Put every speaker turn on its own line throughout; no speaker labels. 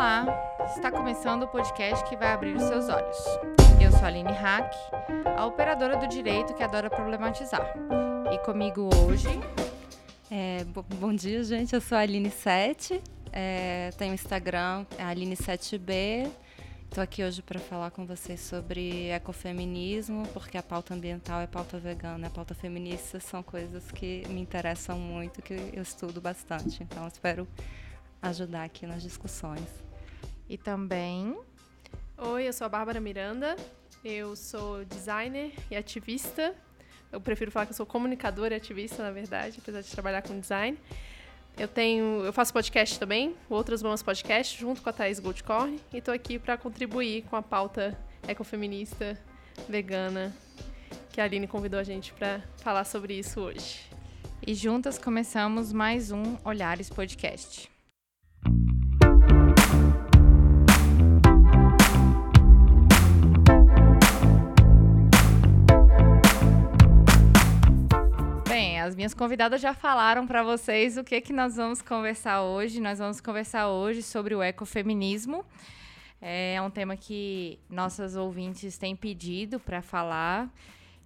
Olá, está começando o podcast que vai abrir os seus olhos. Eu sou a Aline Hack, a operadora do direito que adora problematizar. E comigo hoje.
É, bom dia, gente. Eu sou a Aline7, é, tenho Instagram, é Aline7B. Estou aqui hoje para falar com vocês sobre ecofeminismo, porque a pauta ambiental e a pauta vegana, a pauta feminista são coisas que me interessam muito, que eu estudo bastante. Então, espero ajudar aqui nas discussões.
E também.
Oi, eu sou a Bárbara Miranda, eu sou designer e ativista. Eu prefiro falar que eu sou comunicadora e ativista, na verdade, apesar de trabalhar com design. Eu tenho, eu faço podcast também, Outras Mamas Podcast, junto com a Thaís Goldcorn, e estou aqui para contribuir com a pauta ecofeminista, vegana, que a Aline convidou a gente para falar sobre isso hoje.
E juntas começamos mais um Olhares Podcast. As minhas convidadas já falaram para vocês o que que nós vamos conversar hoje. Nós vamos conversar hoje sobre o ecofeminismo. É um tema que nossas ouvintes têm pedido para falar.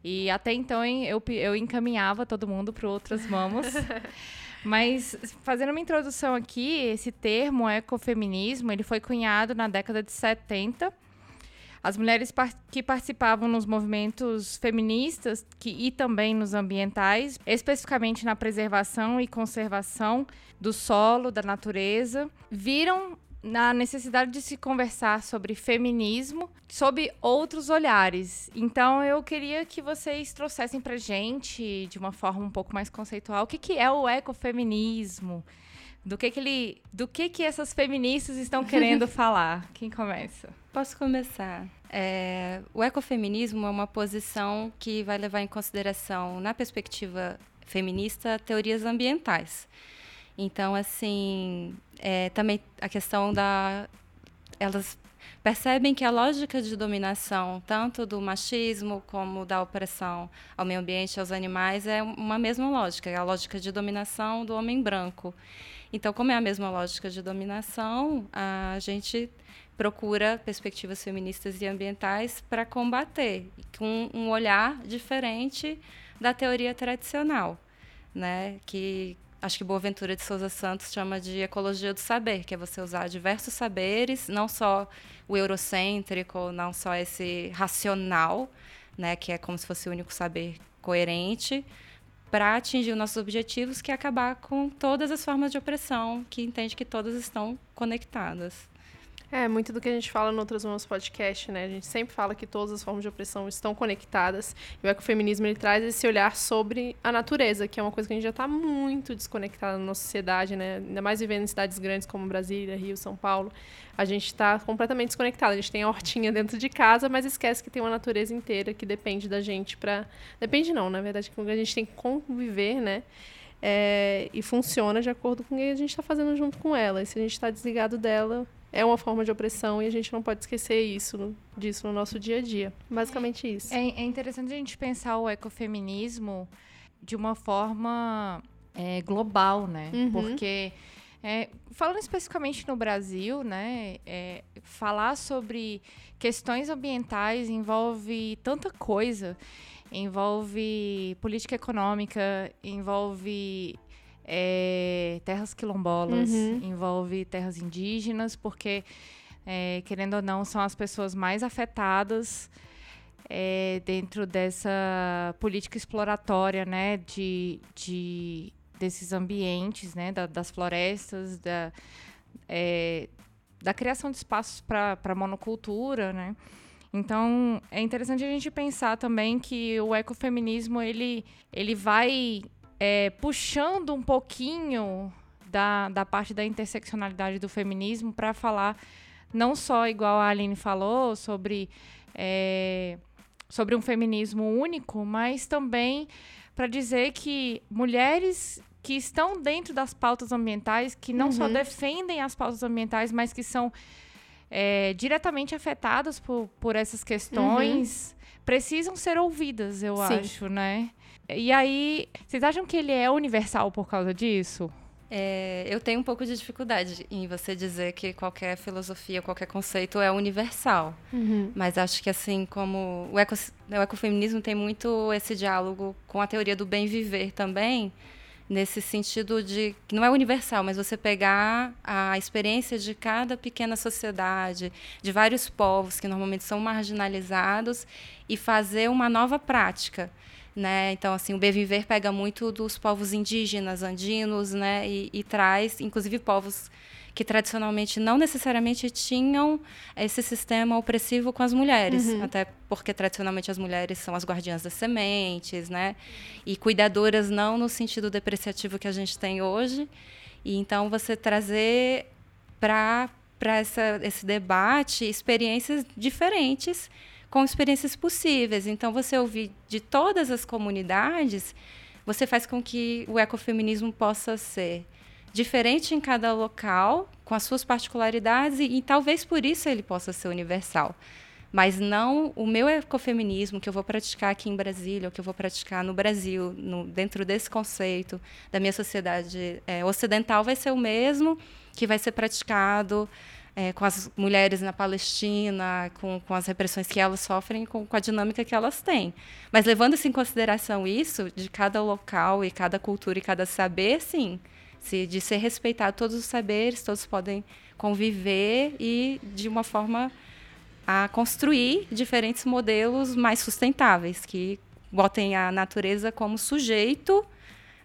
E até então eu, eu encaminhava todo mundo para outras mãos. Mas fazendo uma introdução aqui, esse termo ecofeminismo, ele foi cunhado na década de 70 as mulheres par que participavam nos movimentos feministas que, e também nos ambientais, especificamente na preservação e conservação do solo, da natureza, viram na necessidade de se conversar sobre feminismo sob outros olhares. Então eu queria que vocês trouxessem para gente, de uma forma um pouco mais conceitual, o que, que é o ecofeminismo, do que que ele, do que que essas feministas estão querendo falar. Quem começa?
Posso começar. É, o ecofeminismo é uma posição que vai levar em consideração, na perspectiva feminista, teorias ambientais. Então, assim, é, também a questão da. Elas percebem que a lógica de dominação, tanto do machismo como da opressão ao meio ambiente aos animais, é uma mesma lógica, é a lógica de dominação do homem branco. Então, como é a mesma lógica de dominação, a gente procura perspectivas feministas e ambientais para combater, com um olhar diferente da teoria tradicional, né? que acho que Boaventura de Souza Santos chama de ecologia do saber, que é você usar diversos saberes, não só o eurocêntrico, não só esse racional, né, que é como se fosse o único saber coerente, para atingir os nossos objetivos, que é acabar com todas as formas de opressão, que entende que todas estão conectadas.
É, muito do que a gente fala no Outras Mãos Podcast, né? A gente sempre fala que todas as formas de opressão estão conectadas. E o ecofeminismo, ele traz esse olhar sobre a natureza, que é uma coisa que a gente já está muito desconectada na nossa sociedade, né? Ainda mais vivendo em cidades grandes como Brasília, Rio, São Paulo. A gente está completamente desconectada. A gente tem a hortinha dentro de casa, mas esquece que tem uma natureza inteira que depende da gente para... Depende não, na verdade, que a gente tem que conviver, né? É, e funciona de acordo com o que a gente está fazendo junto com ela. E se a gente está desligado dela, é uma forma de opressão e a gente não pode esquecer isso disso no nosso dia a dia. Basicamente isso.
É, é interessante a gente pensar o ecofeminismo de uma forma é, global, né? Uhum. Porque é, falando especificamente no Brasil, né, é, falar sobre questões ambientais envolve tanta coisa, envolve política econômica, envolve é, terras quilombolas, uhum. envolve terras indígenas, porque, é, querendo ou não, são as pessoas mais afetadas é, dentro dessa política exploratória, né, de, de desses ambientes, né, da, das florestas, da, é, da criação de espaços para monocultura, né. Então, é interessante a gente pensar também que o ecofeminismo, ele, ele vai é, puxando um pouquinho da, da parte da interseccionalidade do feminismo para falar não só igual a Aline falou sobre é, sobre um feminismo único, mas também para dizer que mulheres que estão dentro das pautas ambientais, que não uhum. só defendem as pautas ambientais, mas que são é, diretamente afetadas por, por essas questões, uhum. precisam ser ouvidas, eu Sim. acho, né? E aí, vocês acham que ele é universal por causa disso?
É, eu tenho um pouco de dificuldade em você dizer que qualquer filosofia, qualquer conceito é universal. Uhum. Mas acho que assim como o, eco, o ecofeminismo tem muito esse diálogo com a teoria do bem viver também, nesse sentido de que não é universal, mas você pegar a experiência de cada pequena sociedade, de vários povos que normalmente são marginalizados e fazer uma nova prática. Né? Então, assim, o bem viver pega muito dos povos indígenas, andinos, né? e, e traz, inclusive, povos que tradicionalmente não necessariamente tinham esse sistema opressivo com as mulheres, uhum. até porque tradicionalmente as mulheres são as guardiãs das sementes, né? E cuidadoras não no sentido depreciativo que a gente tem hoje. E então você trazer para para esse debate experiências diferentes com experiências possíveis. Então você ouvir de todas as comunidades, você faz com que o ecofeminismo possa ser diferente em cada local, com as suas particularidades, e, e talvez por isso ele possa ser universal. Mas não o meu ecofeminismo que eu vou praticar aqui em Brasília, ou que eu vou praticar no Brasil, no, dentro desse conceito da minha sociedade é, ocidental, vai ser o mesmo que vai ser praticado é, com as mulheres na Palestina, com, com as repressões que elas sofrem, com, com, a dinâmica que elas têm. Mas levando -se em consideração isso, de cada local e cada cultura e cada saber, sim, se, de ser respeitado todos os saberes, todos podem conviver e de uma forma a construir diferentes modelos mais sustentáveis que botem a natureza como sujeito,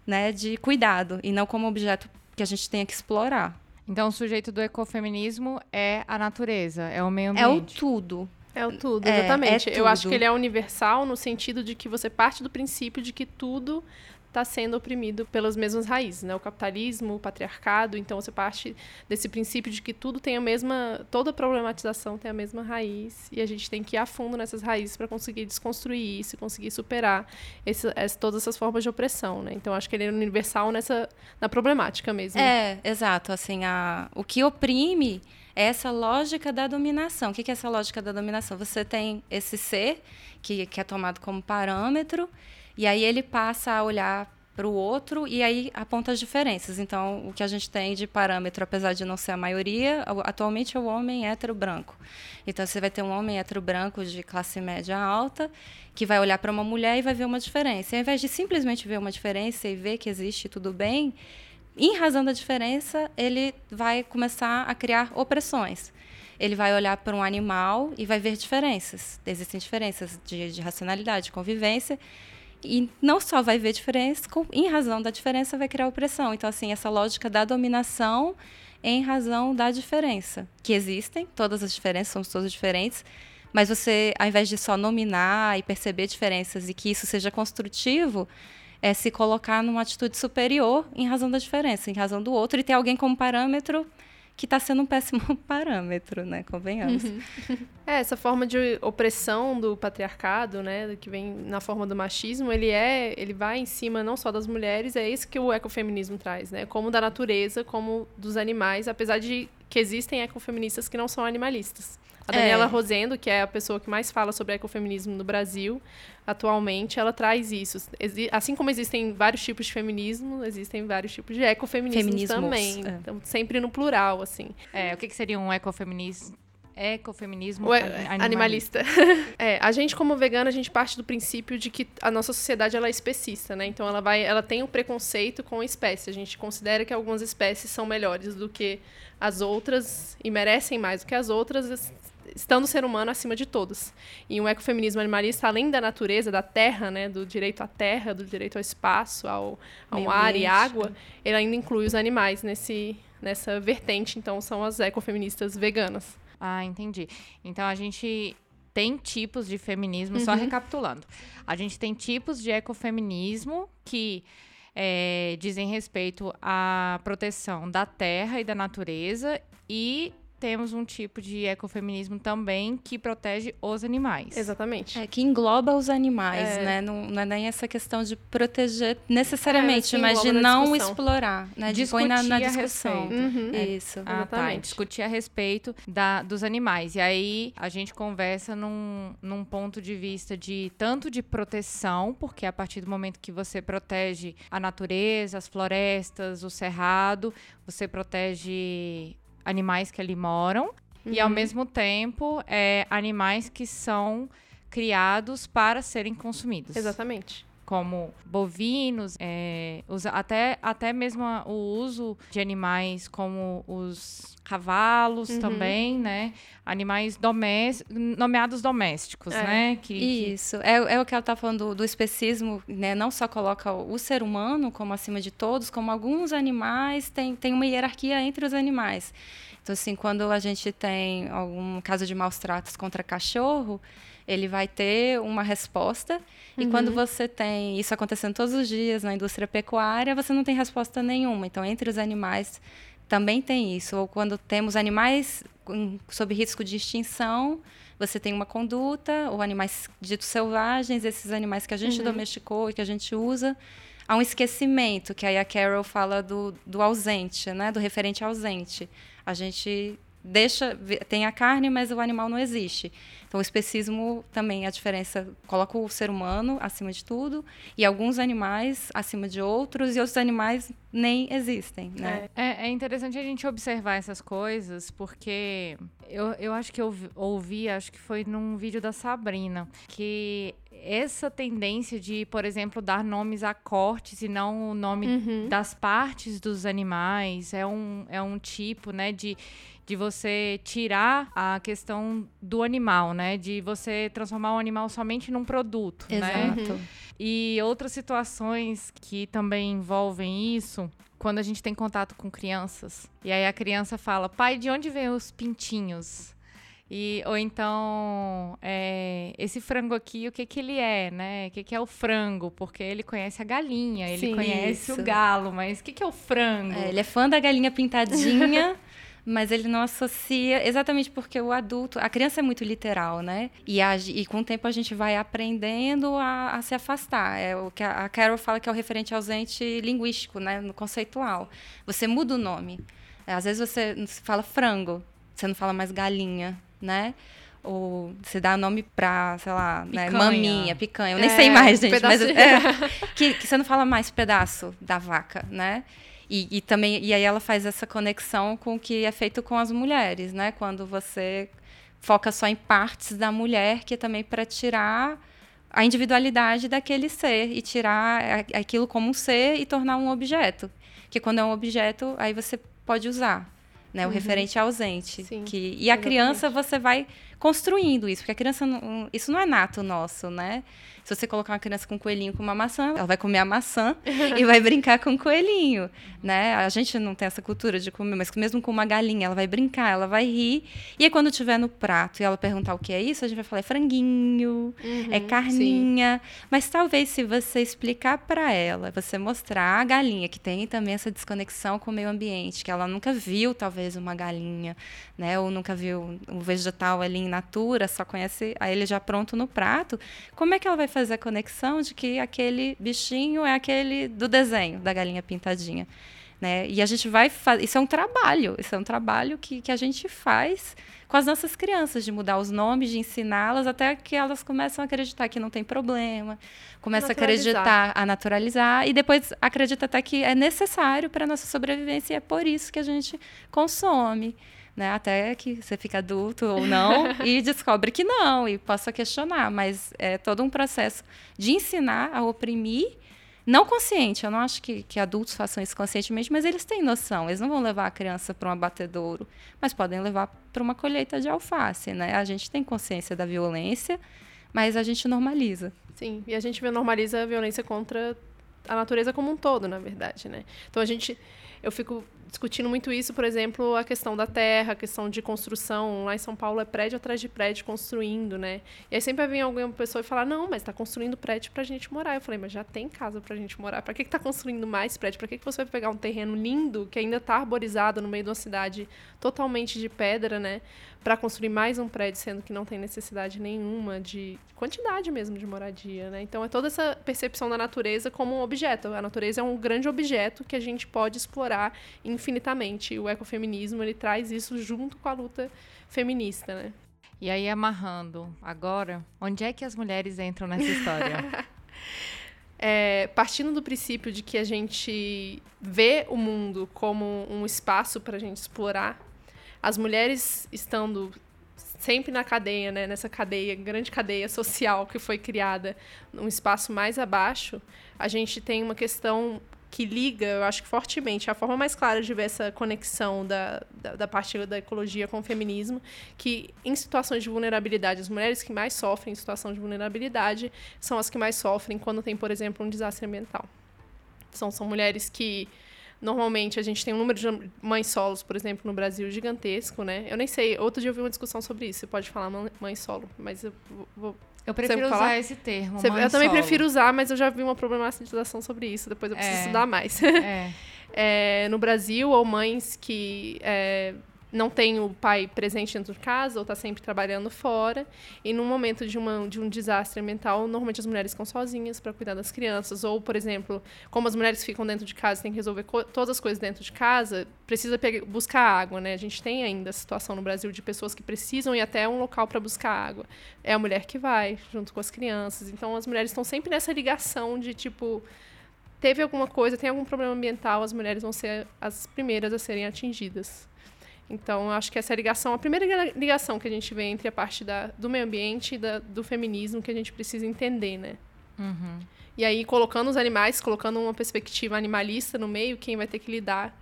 né, de cuidado e não como objeto que a gente tenha que explorar.
Então, o sujeito do ecofeminismo é a natureza, é o meio ambiente.
É o tudo.
É o tudo, exatamente. É, é tudo. Eu acho que ele é universal no sentido de que você parte do princípio de que tudo está sendo oprimido pelas mesmas raízes, né? O capitalismo, o patriarcado. Então você parte desse princípio de que tudo tem a mesma, toda problematização tem a mesma raiz e a gente tem que ir a fundo nessas raízes para conseguir desconstruir isso, conseguir superar esse, esse, todas essas formas de opressão, né? Então acho que ele é universal nessa na problemática mesmo.
É, exato. Assim, a, o que oprime é essa lógica da dominação. O que é essa lógica da dominação? Você tem esse ser que, que é tomado como parâmetro e aí ele passa a olhar para o outro e aí aponta as diferenças. Então, o que a gente tem de parâmetro, apesar de não ser a maioria, atualmente é o homem hétero branco. Então, você vai ter um homem hétero branco de classe média alta que vai olhar para uma mulher e vai ver uma diferença. E ao invés de simplesmente ver uma diferença e ver que existe tudo bem, em razão da diferença, ele vai começar a criar opressões ele vai olhar para um animal e vai ver diferenças. Existem diferenças de, de racionalidade, de convivência, e não só vai ver diferença, em razão da diferença vai criar opressão. Então, assim, essa lógica da dominação em razão da diferença. Que existem, todas as diferenças, somos todos diferentes, mas você, ao invés de só nominar e perceber diferenças e que isso seja construtivo, é se colocar numa atitude superior em razão da diferença, em razão do outro, e ter alguém como parâmetro que está sendo um péssimo parâmetro, né? Convenhamos. Uhum.
É, essa forma de opressão do patriarcado, né, que vem na forma do machismo, ele é, ele vai em cima não só das mulheres, é isso que o ecofeminismo traz, né? Como da natureza, como dos animais, apesar de que existem ecofeministas que não são animalistas. A Daniela é. Rosendo, que é a pessoa que mais fala sobre ecofeminismo no Brasil, atualmente, ela traz isso. Assim como existem vários tipos de feminismo, existem vários tipos de ecofeminismo também. É. Então, sempre no plural, assim.
É, o que, que seria um ecofeminismo? ecofeminismo
o animalista. é, a gente como vegana, a gente parte do princípio de que a nossa sociedade ela é especista, né? Então ela vai, ela tem um preconceito com a espécie. A gente considera que algumas espécies são melhores do que as outras e merecem mais do que as outras, estando o ser humano acima de todos. E um ecofeminismo animalista, além da natureza, da terra, né, do direito à terra, do direito ao espaço, ao, ao ar e água, ele ainda inclui os animais nesse, nessa vertente. Então, são as ecofeministas veganas.
Ah, entendi. Então, a gente tem tipos de feminismo, uhum. só recapitulando. A gente tem tipos de ecofeminismo que é, dizem respeito à proteção da terra e da natureza e temos um tipo de ecofeminismo também que protege os animais.
Exatamente.
É, que engloba os animais, é. né? Não, não, é nem essa questão de proteger necessariamente, é, mas de não explorar, né? De
discutir na, na discussão.
Uhum. É isso.
Ah, tá. Discutir a respeito da, dos animais. E aí a gente conversa num, num ponto de vista de tanto de proteção, porque a partir do momento que você protege a natureza, as florestas, o cerrado, você protege animais que ali moram uhum. e ao mesmo tempo é, animais que são criados para serem consumidos.
Exatamente
como bovinos, é, até, até mesmo o uso de animais como os cavalos uhum. também, né? Animais domésticos, nomeados domésticos, é. né?
Que, Isso, que... É, é o que ela está falando do, do especismo, né? Não só coloca o, o, ser humano como acima de todos, como alguns animais, tem, tem uma hierarquia entre os animais. Então, assim, quando a gente tem algum caso de maus tratos contra cachorro, ele vai ter uma resposta. E uhum. quando você tem isso acontecendo todos os dias na indústria pecuária, você não tem resposta nenhuma. Então, entre os animais também tem isso. Ou quando temos animais sob risco de extinção, você tem uma conduta, ou animais ditos selvagens, esses animais que a gente uhum. domesticou e que a gente usa. Há um esquecimento, que aí a Carol fala do, do ausente, né? do referente ausente. A gente deixa tem a carne, mas o animal não existe. Então, o especismo também, a diferença, coloca o ser humano acima de tudo e alguns animais acima de outros e outros animais nem existem, né?
É, é interessante a gente observar essas coisas porque eu, eu acho que eu ouvi, acho que foi num vídeo da Sabrina, que essa tendência de, por exemplo, dar nomes a cortes e não o nome uhum. das partes dos animais é um, é um tipo, né, de de você tirar a questão do animal, né? De você transformar o animal somente num produto,
né? Exato.
Né? E outras situações que também envolvem isso, quando a gente tem contato com crianças, e aí a criança fala: "Pai, de onde vem os pintinhos?" E, ou então, é, esse frango aqui, o que que ele é, né? O que que é o frango? Porque ele conhece a galinha, ele Sim, conhece isso. o galo, mas o que que é o frango?
É, ele é fã da galinha pintadinha, mas ele não associa exatamente porque o adulto, a criança é muito literal, né? E, a, e com o tempo a gente vai aprendendo a, a, se afastar. É o que a, a Carol fala que é o referente ausente linguístico, né? No conceitual. Você muda o nome. É, às vezes você fala frango, você não fala mais galinha, né? ou você dá nome pra, sei lá, né, maminha, picanha, eu nem é, sei mais, gente, mas é, que, que, você não fala mais pedaço da vaca, né? E, e, também e aí ela faz essa conexão com o que é feito com as mulheres, né? Quando você foca só em partes da mulher, que é também para tirar a individualidade daquele ser e tirar aquilo como um ser e tornar um objeto. Que quando é um objeto, aí você pode usar, né? O uhum. referente ausente. Sim, que, e a exatamente. criança você vai construindo isso, porque a criança não, isso não é nato nosso, né? Se você colocar uma criança com um coelhinho com uma maçã, ela vai comer a maçã e vai brincar com o coelhinho, né? A gente não tem essa cultura de comer, mas mesmo com uma galinha, ela vai brincar, ela vai rir. E aí, quando tiver no prato e ela perguntar o que é isso, a gente vai falar é franguinho, uhum, é carninha. Sim. Mas talvez se você explicar para ela, você mostrar a galinha que tem também essa desconexão com o meio ambiente, que ela nunca viu talvez uma galinha, né? Ou nunca viu um vegetal ali in natura, só conhece a ele já pronto no prato. Como é que ela vai fazer fazer a conexão de que aquele bichinho é aquele do desenho da galinha pintadinha. Né? E a gente vai fazer. Isso é um trabalho, isso é um trabalho que, que a gente faz com as nossas crianças, de mudar os nomes, de ensiná-las até que elas começam a acreditar que não tem problema, começam a acreditar, a naturalizar, e depois acredita até que é necessário para a nossa sobrevivência e é por isso que a gente consome né? Até que você fica adulto ou não e descobre que não e possa questionar, mas é todo um processo de ensinar a oprimir não consciente, eu não acho que, que adultos façam isso conscientemente, mas eles têm noção. Eles não vão levar a criança para um abatedouro, mas podem levar para uma colheita de alface, né? A gente tem consciência da violência, mas a gente normaliza.
Sim, e a gente normaliza a violência contra a natureza como um todo, na verdade, né? Então a gente eu fico discutindo muito isso, por exemplo, a questão da terra, a questão de construção. Lá em São Paulo é prédio atrás de prédio construindo, né? E aí sempre vem alguma pessoa e falar: não, mas está construindo prédio para a gente morar. Eu falei: mas já tem casa para a gente morar. Para que está construindo mais prédio? Para que, que você vai pegar um terreno lindo que ainda está arborizado no meio de uma cidade totalmente de pedra, né? Para construir mais um prédio, sendo que não tem necessidade nenhuma de quantidade mesmo de moradia, né? Então é toda essa percepção da natureza como um objeto. A natureza é um grande objeto que a gente pode explorar infinitamente. O ecofeminismo ele traz isso junto com a luta feminista, né?
E aí amarrando agora, onde é que as mulheres entram nessa história?
É, partindo do princípio de que a gente vê o mundo como um espaço para a gente explorar, as mulheres estando sempre na cadeia, né, nessa cadeia, grande cadeia social que foi criada, num espaço mais abaixo, a gente tem uma questão que liga, eu acho que fortemente, a forma mais clara de ver essa conexão da, da, da, parte da ecologia com o feminismo, que em situações de vulnerabilidade, as mulheres que mais sofrem em situação de vulnerabilidade são as que mais sofrem quando tem, por exemplo, um desastre ambiental. São, são mulheres que Normalmente a gente tem um número de mães solos, por exemplo, no Brasil gigantesco, né? Eu nem sei, outro dia eu vi uma discussão sobre isso. Você pode falar mãe solo, mas eu vou.
Eu prefiro usar falar? esse termo.
Você, eu também solo. prefiro usar, mas eu já vi uma problematização sobre isso. Depois eu preciso é. estudar mais. É. é, no Brasil, ou mães que é, não tem o pai presente dentro de casa ou está sempre trabalhando fora. E no momento de, uma, de um desastre ambiental, normalmente as mulheres ficam sozinhas para cuidar das crianças. Ou, por exemplo, como as mulheres ficam dentro de casa, tem que resolver todas as coisas dentro de casa, precisa buscar água, né? A gente tem ainda a situação no Brasil de pessoas que precisam ir até um local para buscar água. É a mulher que vai, junto com as crianças. Então, as mulheres estão sempre nessa ligação de, tipo, teve alguma coisa, tem algum problema ambiental, as mulheres vão ser as primeiras a serem atingidas. Então, acho que essa é a ligação, a primeira ligação que a gente vê entre a parte da, do meio ambiente e da, do feminismo que a gente precisa entender, né? Uhum. E aí, colocando os animais, colocando uma perspectiva animalista no meio, quem vai ter que lidar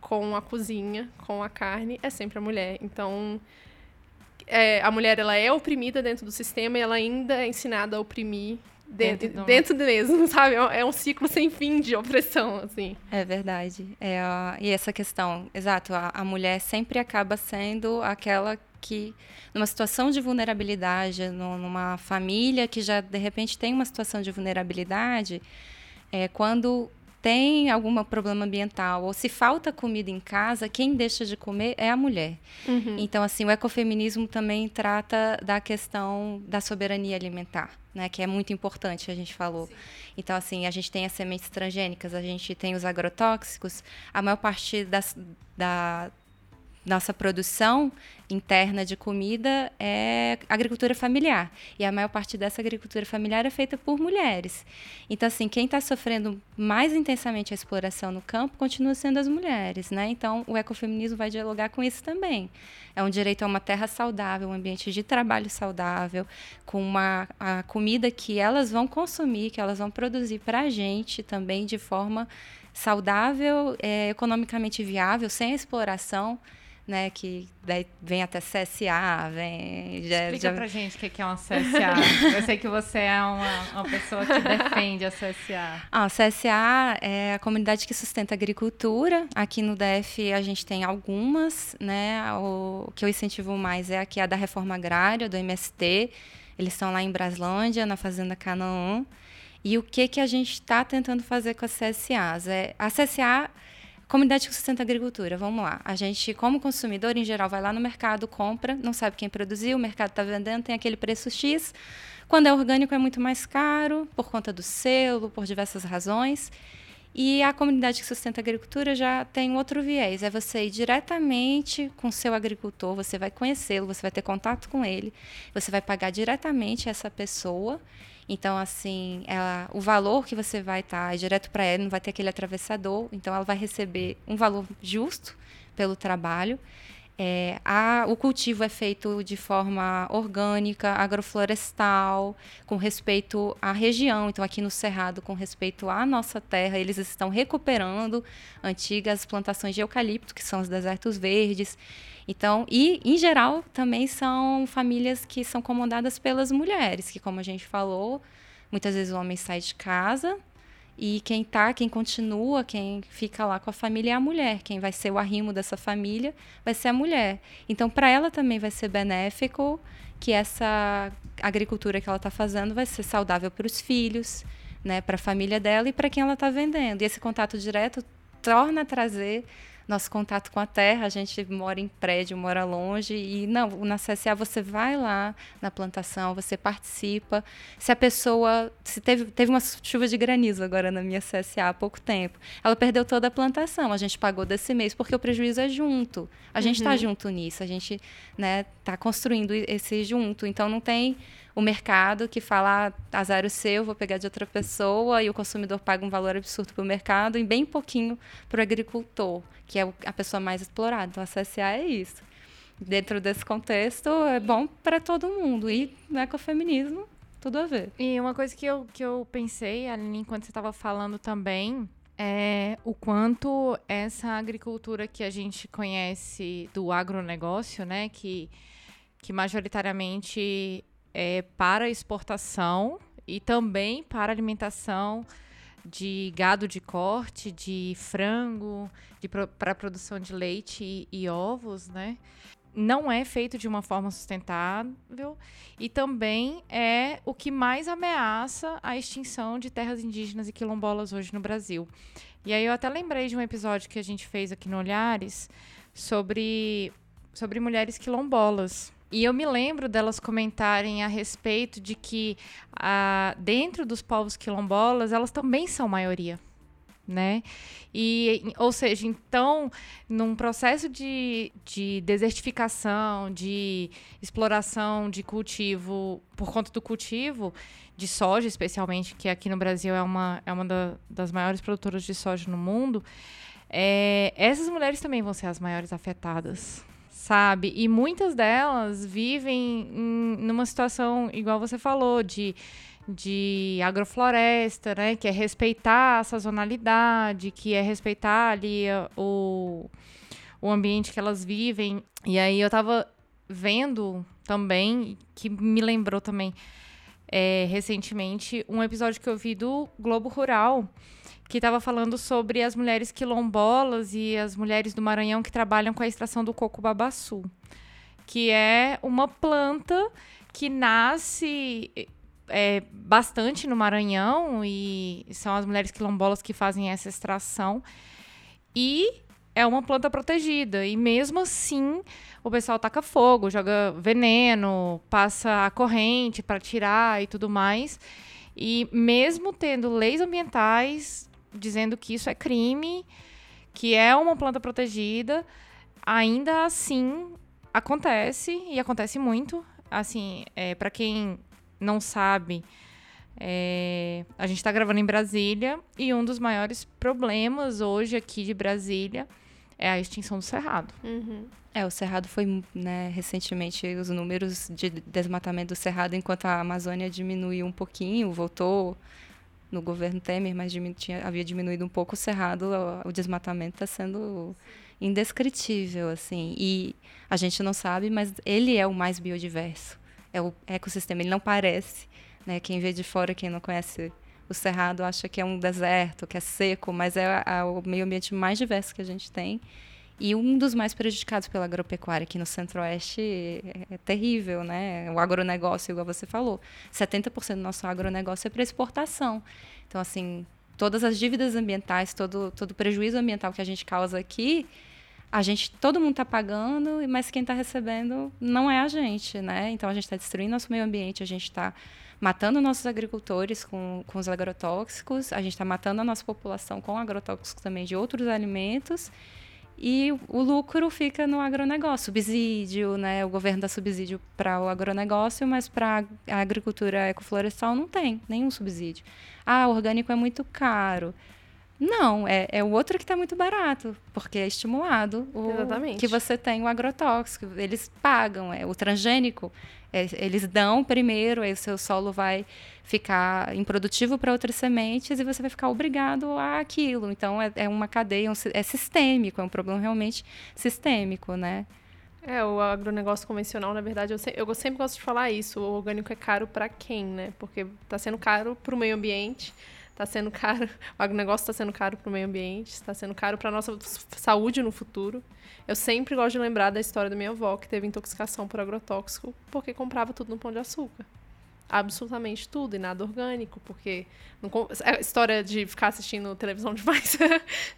com a cozinha, com a carne, é sempre a mulher. Então, é, a mulher ela é oprimida dentro do sistema e ela ainda é ensinada a oprimir dentro, dentro, dentro mesmo, sabe? É, é um ciclo sem fim de opressão, assim.
É verdade. É, e essa questão, exato, a, a mulher sempre acaba sendo aquela que, numa situação de vulnerabilidade, numa família que já, de repente, tem uma situação de vulnerabilidade, é, quando tem algum problema ambiental ou se falta comida em casa, quem deixa de comer é a mulher. Uhum. Então, assim, o ecofeminismo também trata da questão da soberania alimentar, né, que é muito importante, a gente falou. Sim. Então, assim, a gente tem as sementes transgênicas, a gente tem os agrotóxicos, a maior parte das, da, nossa produção interna de comida é agricultura familiar. E a maior parte dessa agricultura familiar é feita por mulheres. Então, assim, quem está sofrendo mais intensamente a exploração no campo continua sendo as mulheres, né? Então, o ecofeminismo vai dialogar com isso também. É um direito a uma terra saudável, um ambiente de trabalho saudável, com uma a comida que elas vão consumir, que elas vão produzir para a gente também de forma saudável, é, economicamente viável, sem exploração né? Que daí vem até CSA, vem.
Já, Explica já... pra gente o que é uma CSA. Eu sei que você é uma, uma pessoa que defende a CSA.
Ah, a CSA é a comunidade que sustenta a agricultura. Aqui no DF a gente tem algumas, né? O que eu incentivo mais é aqui a da reforma agrária, do MST. Eles estão lá em Braslândia, na Fazenda Canaã. E o que, que a gente está tentando fazer com as CSAs? É, a CSA Comunidade que sustenta a agricultura, vamos lá. A gente, como consumidor, em geral, vai lá no mercado, compra, não sabe quem produziu, o mercado está vendendo, tem aquele preço X. Quando é orgânico, é muito mais caro, por conta do selo, por diversas razões. E a comunidade que sustenta a agricultura já tem outro viés, é você ir diretamente com seu agricultor, você vai conhecê-lo, você vai ter contato com ele, você vai pagar diretamente essa pessoa então, assim, ela, o valor que você vai estar tá, é direto para ela, não vai ter aquele atravessador. Então, ela vai receber um valor justo pelo trabalho. É, a, o cultivo é feito de forma orgânica, agroflorestal, com respeito à região. Então, aqui no Cerrado, com respeito à nossa terra, eles estão recuperando antigas plantações de eucalipto, que são os desertos verdes. Então, e em geral também são famílias que são comandadas pelas mulheres, que como a gente falou, muitas vezes o homem sai de casa E quem tá, quem continua, quem fica lá com a família é a mulher. Quem vai ser o arrimo dessa família vai ser a mulher. Então, para ela também vai ser benéfico que essa agricultura que ela está fazendo vai ser saudável para os filhos, né, para a família dela e para quem ela está vendendo. E esse contato direto torna a trazer nosso contato com a terra. A gente mora em prédio, mora longe e não, na CSA você vai lá na plantação, você participa. Se a pessoa, se teve, teve uma chuva de granizo agora na minha CSA há pouco tempo, ela perdeu toda a plantação. A gente pagou desse mês porque o prejuízo é junto. A gente está uhum. junto nisso. A gente, né, está construindo esse junto. Então não tem o mercado que fala, ah, azar o seu, vou pegar de outra pessoa, e o consumidor paga um valor absurdo para o mercado e bem pouquinho para o agricultor, que é a pessoa mais explorada. Então, a CSA é isso. Dentro desse contexto, é bom para todo mundo. E no ecofeminismo, tudo a ver.
E uma coisa que eu, que eu pensei, Aline, enquanto você estava falando também, é o quanto essa agricultura que a gente conhece do agronegócio, né, que, que majoritariamente é, para exportação e também para alimentação de gado de corte, de frango, para produção de leite e, e ovos, né? Não é feito de uma forma sustentável e também é o que mais ameaça a extinção de terras indígenas e quilombolas hoje no Brasil. E aí eu até lembrei de um episódio que a gente fez aqui no Olhares sobre, sobre mulheres quilombolas. E eu me lembro delas comentarem a respeito de que ah, dentro dos povos quilombolas elas também são maioria, né? E, ou seja, então, num processo de, de desertificação, de exploração de cultivo, por conta do cultivo de soja, especialmente, que aqui no Brasil é uma, é uma da, das maiores produtoras de soja no mundo, é, essas mulheres também vão ser as maiores afetadas sabe? E muitas delas vivem em, numa situação, igual você falou, de, de agrofloresta, né? Que é respeitar a sazonalidade, que é respeitar ali o, o ambiente que elas vivem. E aí eu tava vendo também, que me lembrou também é, recentemente, um episódio que eu vi do Globo Rural, que estava falando sobre as mulheres quilombolas e as mulheres do Maranhão que trabalham com a extração do coco babaçu, que é uma planta que nasce é, bastante no Maranhão e são as mulheres quilombolas que fazem essa extração e é uma planta protegida e mesmo assim o pessoal taca fogo, joga veneno, passa a corrente para tirar e tudo mais. E mesmo tendo leis ambientais dizendo que isso é crime, que é uma planta protegida, ainda assim acontece e acontece muito. Assim, é, para quem não sabe, é, a gente está gravando em Brasília e um dos maiores problemas hoje aqui de Brasília é a extinção do cerrado.
Uhum. É, o cerrado foi, né, recentemente, os números de desmatamento do cerrado, enquanto a Amazônia diminuiu um pouquinho, voltou no governo Temer, mas tinha, havia diminuído um pouco o cerrado, o, o desmatamento está sendo indescritível, assim. E a gente não sabe, mas ele é o mais biodiverso. É o ecossistema, ele não parece, né? Quem vê de fora, quem não conhece o cerrado, acha que é um deserto, que é seco, mas é, é o meio ambiente mais diverso que a gente tem. E um dos mais prejudicados pela agropecuária aqui no Centro-Oeste é, é terrível, né? O agronegócio, igual você falou. 70% do nosso agronegócio é para exportação. Então, assim, todas as dívidas ambientais, todo, todo prejuízo ambiental que a gente causa aqui, a gente, todo mundo está pagando, mas quem está recebendo não é a gente, né? Então, a gente está destruindo nosso meio ambiente, a gente está matando nossos agricultores com, com os agrotóxicos, a gente está matando a nossa população com agrotóxicos também de outros alimentos e o lucro fica no agronegócio, subsídio, né? O governo dá subsídio para o agronegócio, mas para a agricultura ecoflorestal não tem nenhum subsídio. Ah, orgânico é muito caro. Não, é, é o outro que está muito barato, porque é estimulado. O,
Exatamente.
Que você tem o agrotóxico, eles pagam. É, o transgênico, é, eles dão primeiro, aí o seu solo vai ficar improdutivo para outras sementes e você vai ficar obrigado a aquilo. Então, é, é uma cadeia, um, é sistêmico, é um problema realmente sistêmico, né?
É, o agronegócio convencional, na verdade, eu, se, eu sempre gosto de falar isso. O orgânico é caro para quem, né? Porque está sendo caro para o meio ambiente está sendo caro, o agronegócio está sendo caro para o meio ambiente, está sendo caro para a nossa saúde no futuro. Eu sempre gosto de lembrar da história da minha avó, que teve intoxicação por agrotóxico, porque comprava tudo no pão de açúcar absolutamente tudo e nada orgânico, porque não, a história de ficar assistindo televisão demais,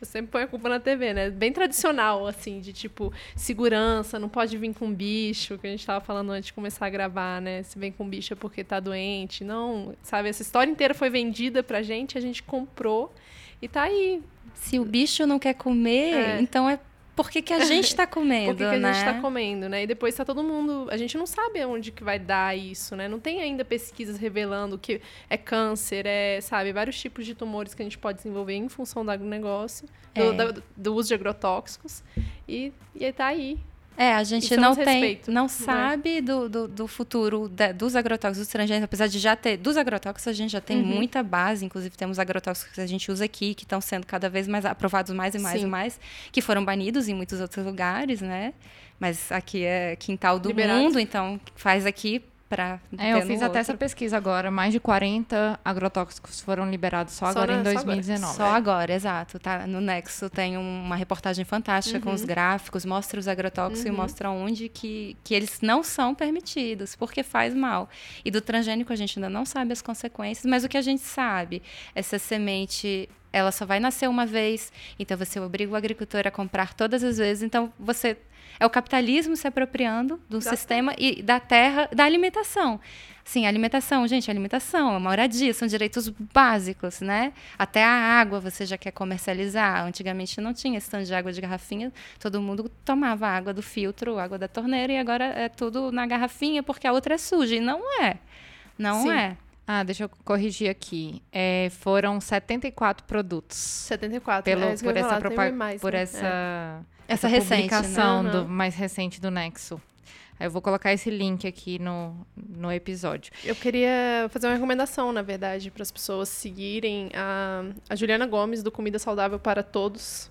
eu sempre ponho a culpa na TV, né? Bem tradicional, assim, de tipo, segurança, não pode vir com bicho, que a gente estava falando antes de começar a gravar, né? Se vem com bicho é porque tá doente. Não, sabe? Essa história inteira foi vendida pra gente, a gente comprou e tá aí.
Se o bicho não quer comer, é. então é por que, que a gente está comendo,
Por que, que a
né?
gente está comendo, né? E depois está todo mundo... A gente não sabe onde que vai dar isso, né? Não tem ainda pesquisas revelando que é câncer, é, sabe? Vários tipos de tumores que a gente pode desenvolver em função do agronegócio, é. do, do, do, uso de agrotóxicos. E, e aí tá aí.
É, a gente não tem, respeito, não sabe do, do, do futuro da, dos agrotóxicos transgênicos, apesar de já ter, dos agrotóxicos a gente já tem uhum. muita base, inclusive temos agrotóxicos que a gente usa aqui, que estão sendo cada vez mais aprovados mais e mais Sim. e mais, que foram banidos em muitos outros lugares, né? Mas aqui é quintal do Liberado. mundo, então faz aqui para
é, eu fiz até essa pesquisa agora. Mais de 40 agrotóxicos foram liberados só, só agora na, em 2019.
Só agora, só agora exato. Tá? No Nexo tem uma reportagem fantástica uhum. com os uhum. gráficos, mostra os agrotóxicos uhum. e mostra onde que, que eles não são permitidos, porque faz mal. E do transgênico a gente ainda não sabe as consequências, mas o que a gente sabe, essa semente ela só vai nascer uma vez, então você obriga o agricultor a comprar todas as vezes, então você é o capitalismo se apropriando do da sistema terra. e da terra, da alimentação. Sim, alimentação, gente, alimentação, é moradia, são direitos básicos, né? Até a água você já quer comercializar. Antigamente não tinha esse tanto de água de garrafinha, todo mundo tomava água do filtro, água da torneira, e agora é tudo na garrafinha porque a outra é suja. E não é. Não Sim. é.
Ah, deixa eu corrigir aqui. É, foram 74 produtos.
74,
pelo, é, por, essa mais, por né? essa é. essa, essa recente, publicação né? do mais recente do Nexo. Eu vou colocar esse link aqui no, no episódio.
Eu queria fazer uma recomendação, na verdade, para as pessoas seguirem a, a Juliana Gomes, do Comida Saudável para Todos.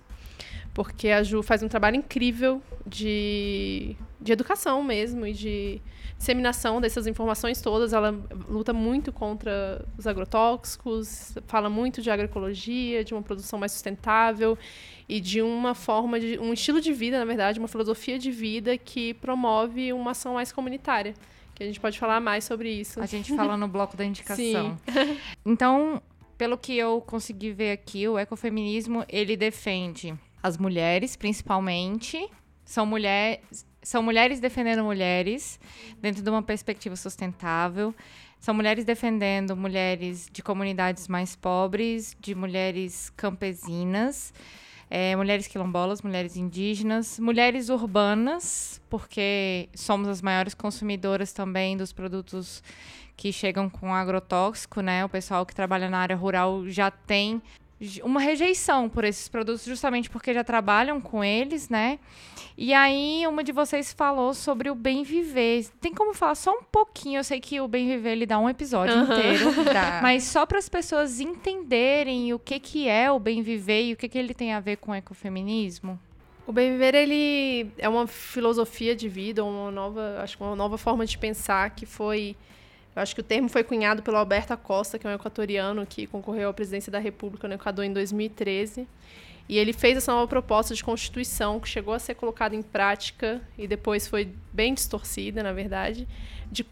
Porque a Ju faz um trabalho incrível de, de educação mesmo e de disseminação dessas informações todas. Ela luta muito contra os agrotóxicos, fala muito de agroecologia, de uma produção mais sustentável e de uma forma de um estilo de vida, na verdade, uma filosofia de vida que promove uma ação mais comunitária. Que a gente pode falar mais sobre isso.
A gente fala no bloco da indicação. Sim. então, pelo que eu consegui ver aqui, o ecofeminismo, ele defende as mulheres, principalmente. São mulheres são mulheres defendendo mulheres dentro de uma perspectiva sustentável. São mulheres defendendo mulheres de comunidades mais pobres, de mulheres campesinas, é, mulheres quilombolas, mulheres indígenas, mulheres urbanas, porque somos as maiores consumidoras também dos produtos que chegam com agrotóxico, né? O pessoal que trabalha na área rural já tem uma rejeição por esses produtos, justamente porque já trabalham com eles, né? E aí, uma de vocês falou sobre o bem viver. Tem como falar só um pouquinho? Eu sei que o bem viver ele dá um episódio uhum. inteiro, mas só para as pessoas entenderem o que que é o bem viver e o que que ele tem a ver com o ecofeminismo.
O bem viver ele é uma filosofia de vida, uma nova, acho que uma nova forma de pensar que foi eu acho que o termo foi cunhado pelo Alberto Acosta, que é um equatoriano que concorreu à presidência da República no Equador em 2013. E ele fez essa nova proposta de constituição que chegou a ser colocada em prática e depois foi bem distorcida, na verdade, de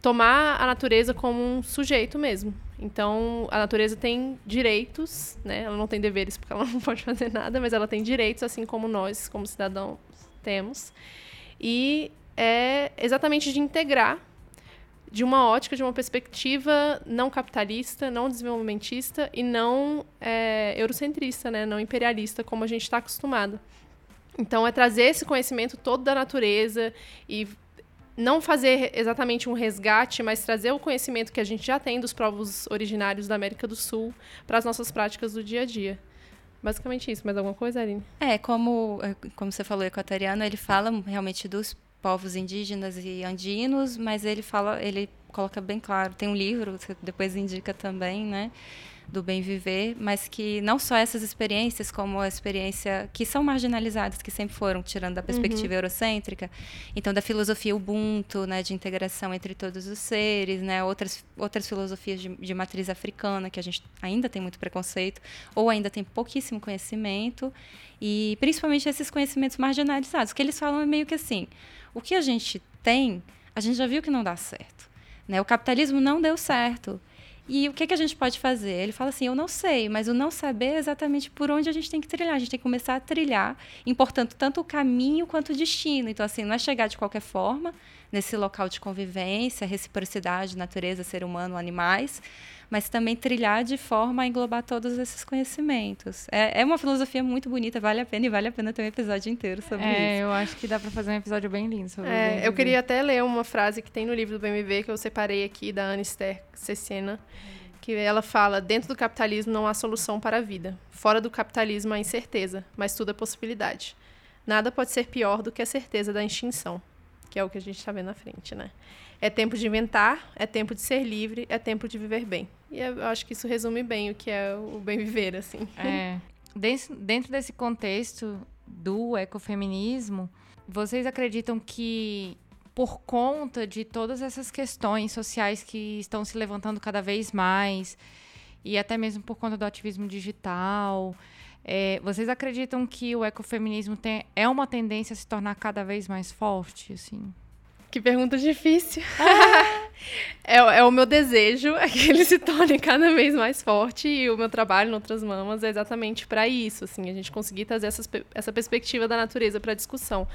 tomar a natureza como um sujeito mesmo. Então, a natureza tem direitos, né? Ela não tem deveres porque ela não pode fazer nada, mas ela tem direitos assim como nós, como cidadãos, temos. E é exatamente de integrar de uma ótica, de uma perspectiva não capitalista, não desenvolvimentista e não é, eurocentrista, né? não imperialista, como a gente está acostumado. Então, é trazer esse conhecimento todo da natureza e não fazer exatamente um resgate, mas trazer o conhecimento que a gente já tem dos povos originários da América do Sul para as nossas práticas do dia a dia. Basicamente isso. Mais alguma coisa, Aline?
É, como, é, como você falou, equatoriano, ele fala realmente dos povos indígenas e andinos, mas ele fala, ele coloca bem claro. Tem um livro, você depois indica também, né? do bem viver, mas que não só essas experiências, como a experiência que são marginalizadas, que sempre foram, tirando da perspectiva uhum. eurocêntrica, então da filosofia Ubuntu, né, de integração entre todos os seres, né, outras, outras filosofias de, de matriz africana, que a gente ainda tem muito preconceito, ou ainda tem pouquíssimo conhecimento, e principalmente esses conhecimentos marginalizados, que eles falam meio que assim, o que a gente tem, a gente já viu que não dá certo. Né? O capitalismo não deu certo. E o que, que a gente pode fazer? Ele fala assim: eu não sei, mas o não saber é exatamente por onde a gente tem que trilhar. A gente tem que começar a trilhar, importando tanto o caminho quanto o destino. Então, assim, não é chegar de qualquer forma nesse local de convivência, reciprocidade, natureza, ser humano, animais, mas também trilhar de forma a englobar todos esses conhecimentos. É, é uma filosofia muito bonita, vale a pena e vale a pena ter um episódio inteiro sobre
é,
isso.
É, eu acho que dá para fazer um episódio bem lindo sobre é,
Eu queria até ler uma frase que tem no livro do BMV que eu separei aqui da Anne Esther Cecena, que ela fala: dentro do capitalismo não há solução para a vida. Fora do capitalismo há incerteza, mas tudo é possibilidade. Nada pode ser pior do que a certeza da extinção, que é o que a gente está vendo na frente, né? É tempo de inventar, é tempo de ser livre, é tempo de viver bem. E eu acho que isso resume bem o que é o bem viver, assim.
É. Dentro desse contexto do ecofeminismo, vocês acreditam que por conta de todas essas questões sociais que estão se levantando cada vez mais, e até mesmo por conta do ativismo digital, é, vocês acreditam que o ecofeminismo tem, é uma tendência a se tornar cada vez mais forte, assim?
Que pergunta difícil. é, é, o meu desejo é que ele se torne cada vez mais forte e o meu trabalho no Outras Mamas é exatamente para isso, assim, a gente conseguir trazer essas, essa perspectiva da natureza para a discussão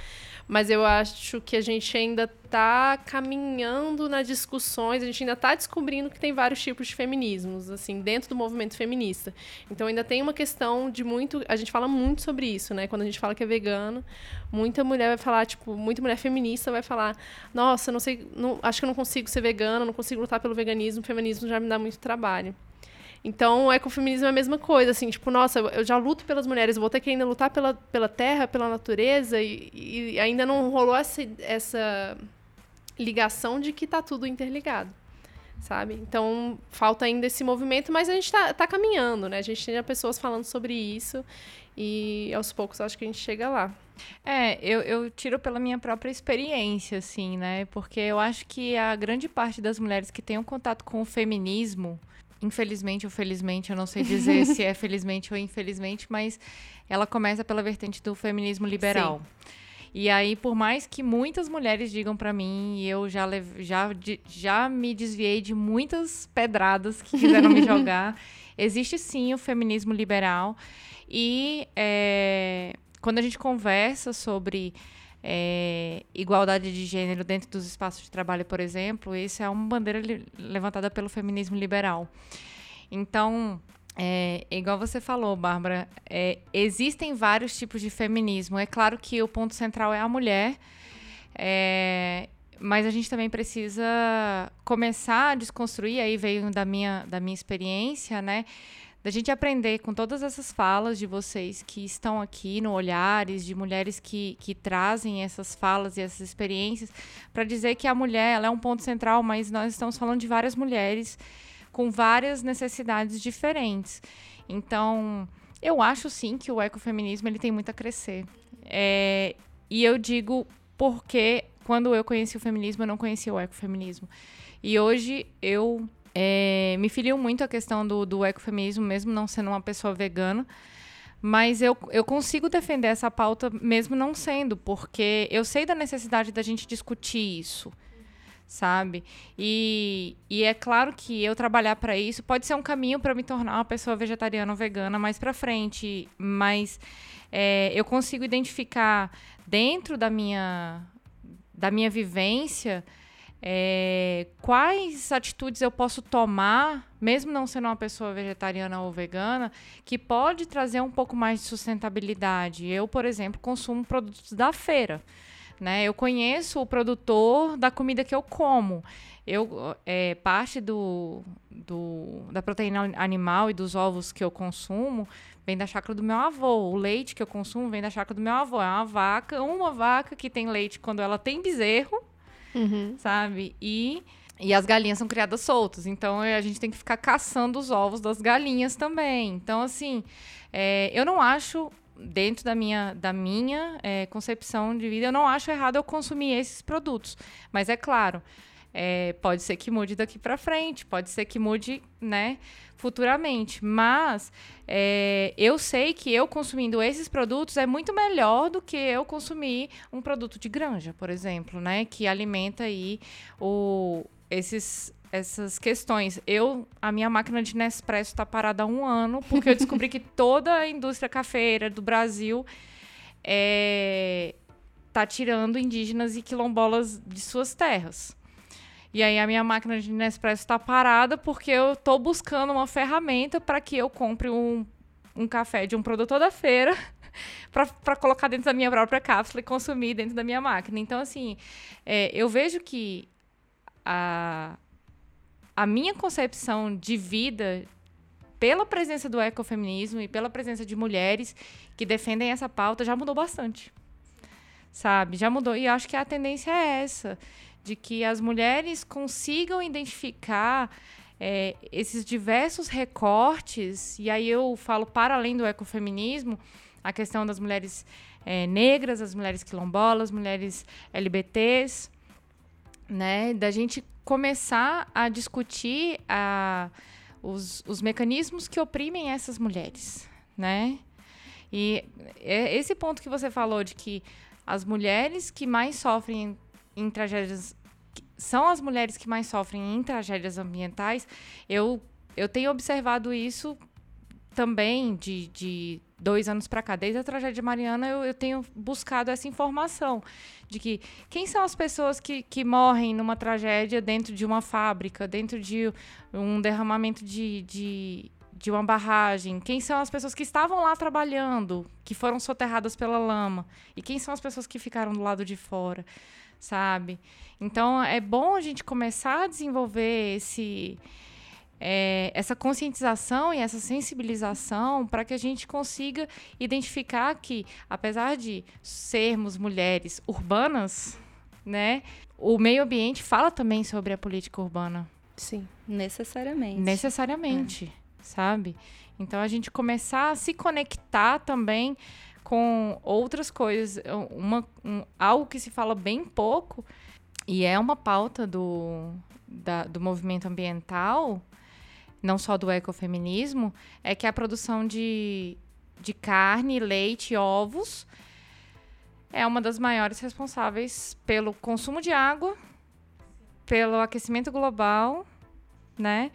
mas eu acho que a gente ainda está caminhando nas discussões, a gente ainda está descobrindo que tem vários tipos de feminismos, assim, dentro do movimento feminista. Então ainda tem uma questão de muito, a gente fala muito sobre isso, né? Quando a gente fala que é vegano, muita mulher vai falar, tipo, muita mulher feminista vai falar: "Nossa, não sei, não, acho que eu não consigo ser vegana, não consigo lutar pelo veganismo, o feminismo já me dá muito trabalho". Então, o ecofeminismo é a mesma coisa, assim, tipo, nossa, eu já luto pelas mulheres, vou ter que ainda lutar pela, pela terra, pela natureza, e, e ainda não rolou essa, essa ligação de que está tudo interligado, sabe? Então, falta ainda esse movimento, mas a gente está tá caminhando, né? A gente tem pessoas falando sobre isso, e aos poucos acho que a gente chega lá.
É, eu, eu tiro pela minha própria experiência, assim, né? Porque eu acho que a grande parte das mulheres que têm um contato com o feminismo infelizmente ou felizmente, eu não sei dizer se é felizmente ou infelizmente, mas ela começa pela vertente do feminismo liberal. Sim. E aí, por mais que muitas mulheres digam para mim, e eu já, já, já me desviei de muitas pedradas que quiseram me jogar, existe sim o feminismo liberal. E é, quando a gente conversa sobre é, igualdade de gênero dentro dos espaços de trabalho, por exemplo, isso é uma bandeira levantada pelo feminismo liberal. Então, é, igual você falou, Bárbara, é, existem vários tipos de feminismo. É claro que o ponto central é a mulher, é, mas a gente também precisa começar a desconstruir, aí veio da minha, da minha experiência, né? Da gente aprender com todas essas falas de vocês que estão aqui no Olhares, de mulheres que, que trazem essas falas e essas experiências, para dizer que a mulher ela é um ponto central, mas nós estamos falando de várias mulheres com várias necessidades diferentes. Então, eu acho sim que o ecofeminismo ele tem muito a crescer. É, e eu digo porque quando eu conheci o feminismo, eu não conhecia o ecofeminismo. E hoje eu é, me filiu muito a questão do, do ecofeminismo, mesmo não sendo uma pessoa vegana. Mas eu, eu consigo defender essa pauta mesmo não sendo, porque eu sei da necessidade da gente discutir isso, sabe? E, e é claro que eu trabalhar para isso pode ser um caminho para me tornar uma pessoa vegetariana ou vegana mais para frente, mas é, eu consigo identificar dentro da minha, da minha vivência é, quais atitudes eu posso tomar, mesmo não sendo uma pessoa vegetariana ou vegana, que pode trazer um pouco mais de sustentabilidade. Eu, por exemplo, consumo produtos da feira. Né? Eu conheço o produtor da comida que eu como. Eu, é, parte do, do, da proteína animal e dos ovos que eu consumo vem da chácara do meu avô. O leite que eu consumo vem da chácara do meu avô. É uma vaca, uma vaca que tem leite quando ela tem bezerro uhum. sabe? E E as galinhas são criadas soltas, então a gente tem que ficar caçando os ovos das galinhas também. Então, assim, é, eu não acho, dentro da minha, da minha é, concepção de vida, eu não acho errado eu consumir esses produtos. Mas é claro, é, pode ser que mude daqui para frente, pode ser que mude, né, futuramente. Mas é, eu sei que eu consumindo esses produtos é muito melhor do que eu consumir um produto de granja, por exemplo, né, que alimenta aí o, esses essas questões. Eu, a minha máquina de Nespresso está parada há um ano porque eu descobri que toda a indústria cafeira do Brasil é, tá tirando indígenas e quilombolas de suas terras. E aí a minha máquina de Nespresso está parada porque eu estou buscando uma ferramenta para que eu compre um, um café de um produtor da feira para colocar dentro da minha própria cápsula e consumir dentro da minha máquina. Então, assim, é, eu vejo que a, a minha concepção de vida pela presença do ecofeminismo e pela presença de mulheres que defendem essa pauta já mudou bastante. Sabe? Já mudou. E acho que a tendência é essa de que as mulheres consigam identificar é, esses diversos recortes, e aí eu falo para além do ecofeminismo, a questão das mulheres é, negras, as mulheres quilombolas, mulheres LBTs, né, da gente começar a discutir a, os, os mecanismos que oprimem essas mulheres, né? E é esse ponto que você falou de que as mulheres que mais sofrem em tragédias são as mulheres que mais sofrem em tragédias ambientais. Eu, eu tenho observado isso também de, de dois anos para cá. Desde a tragédia de Mariana, eu, eu, tenho buscado essa informação de que quem são as pessoas que, que morrem numa tragédia dentro de uma fábrica, dentro de um derramamento de, de, de uma barragem? Quem são as pessoas que estavam lá trabalhando, que foram soterradas pela lama? E quem são as pessoas que ficaram do lado de fora? Sabe? Então é bom a gente começar a desenvolver esse é, essa conscientização e essa sensibilização para que a gente consiga identificar que, apesar de sermos mulheres urbanas, né, o meio ambiente fala também sobre a política urbana.
Sim, necessariamente.
Necessariamente, é. sabe? Então a gente começar a se conectar também com outras coisas. Uma, um, algo que se fala bem pouco, e é uma pauta do, da, do movimento ambiental, não só do ecofeminismo, é que a produção de, de carne, leite ovos é uma das maiores responsáveis pelo consumo de água, pelo aquecimento global, né?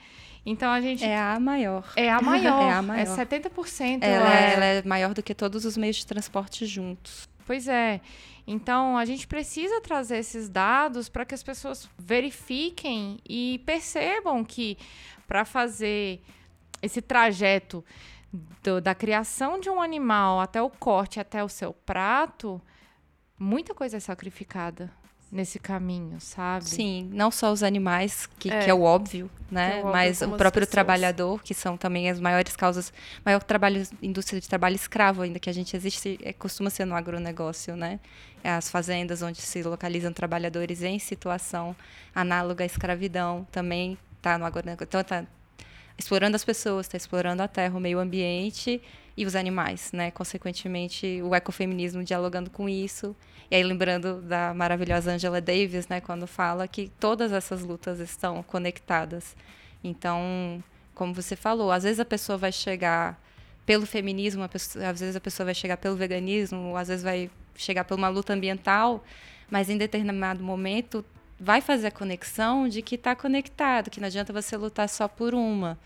Então a gente.
É a maior.
É a maior. é a maior. É 70%.
Ela é... ela é maior do que todos os meios de transporte juntos.
Pois é. Então, a gente precisa trazer esses dados para que as pessoas verifiquem e percebam que para fazer esse trajeto do, da criação de um animal até o corte, até o seu prato, muita coisa é sacrificada nesse caminho, sabe?
Sim, não só os animais, que é, que é o óbvio, né? É o óbvio Mas o próprio trabalhador, que são também as maiores causas, maior trabalho, indústria de trabalho escravo ainda que a gente existe, é, costuma ser no agronegócio, né? É as fazendas onde se localizam trabalhadores em situação análoga à escravidão também está no agronegócio. Então está explorando as pessoas, está explorando a terra, o meio ambiente e os animais, né? Consequentemente, o ecofeminismo dialogando com isso. E aí lembrando da maravilhosa Angela Davis, né, quando fala que todas essas lutas estão conectadas. Então, como você falou, às vezes a pessoa vai chegar pelo feminismo, pessoa, às vezes a pessoa vai chegar pelo veganismo, às vezes vai chegar por uma luta ambiental, mas em determinado momento vai fazer a conexão de que está conectado, que não adianta você lutar só por uma.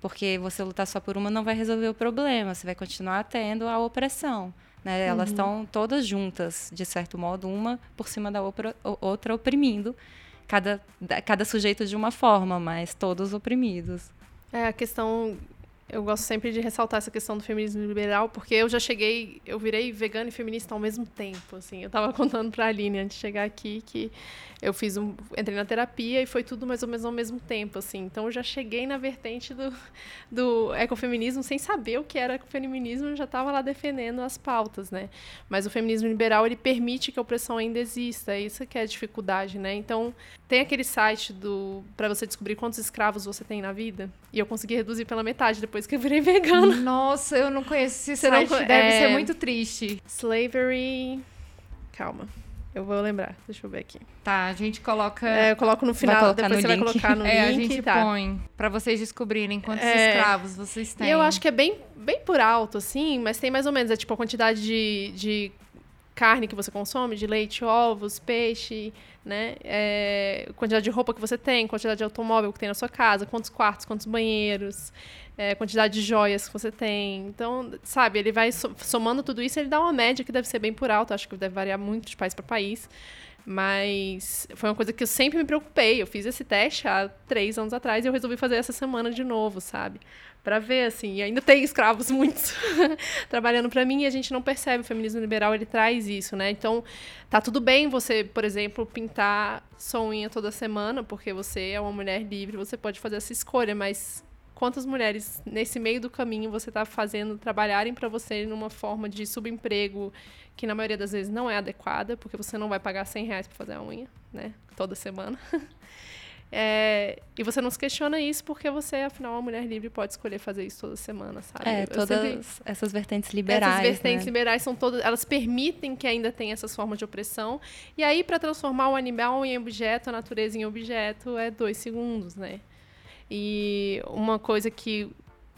Porque você lutar só por uma não vai resolver o problema, você vai continuar tendo a opressão. Né? Elas uhum. estão todas juntas, de certo modo, uma por cima da outra, outra oprimindo cada, cada sujeito de uma forma, mas todos oprimidos.
É, a questão eu gosto sempre de ressaltar essa questão do feminismo liberal, porque eu já cheguei, eu virei vegana e feminista ao mesmo tempo, assim. Eu tava contando pra Aline antes de chegar aqui que eu fiz um, entrei na terapia e foi tudo mais ou menos ao mesmo tempo, assim. Então eu já cheguei na vertente do, do ecofeminismo sem saber o que era ecofeminismo, eu já estava lá defendendo as pautas, né? Mas o feminismo liberal, ele permite que a opressão ainda exista, é isso que é a dificuldade, né? Então, tem aquele site do para você descobrir quantos escravos você tem na vida, e eu consegui reduzir pela metade depois que eu virei vegana.
Nossa, eu não conheço esse você site, não, deve é... ser muito triste.
Slavery... Calma. Eu vou lembrar, deixa eu ver aqui.
Tá, a gente coloca.
É, eu coloco no final, depois você link. vai colocar no
é,
link.
A gente
tá.
põe pra vocês descobrirem quantos é, escravos vocês têm.
E eu acho que é bem, bem por alto, assim, mas tem mais ou menos, é tipo a quantidade de, de carne que você consome, de leite, ovos, peixe, né? É, quantidade de roupa que você tem, quantidade de automóvel que tem na sua casa, quantos quartos, quantos banheiros, é, quantidade de joias que você tem. Então, sabe, ele vai somando tudo isso, ele dá uma média que deve ser bem por alto, acho que deve variar muito de país para país. Mas foi uma coisa que eu sempre me preocupei. Eu fiz esse teste há três anos atrás e eu resolvi fazer essa semana de novo, sabe? Para ver, assim. E ainda tem escravos muitos trabalhando para mim e a gente não percebe. O feminismo liberal ele traz isso, né? Então, tá tudo bem você, por exemplo, pintar sua unha toda semana, porque você é uma mulher livre, você pode fazer essa escolha, mas quantas mulheres nesse meio do caminho você está fazendo trabalharem para você numa forma de subemprego que na maioria das vezes não é adequada, porque você não vai pagar 100 reais para fazer a unha, né? Toda semana. É, e você não se questiona isso porque você, afinal, uma mulher livre pode escolher fazer isso toda semana, sabe?
É, todas sempre... essas vertentes liberais. Essas
vertentes
né?
liberais são todas. Elas permitem que ainda tenha essas formas de opressão. E aí, para transformar o animal em objeto, a natureza em objeto, é dois segundos, né? E uma coisa que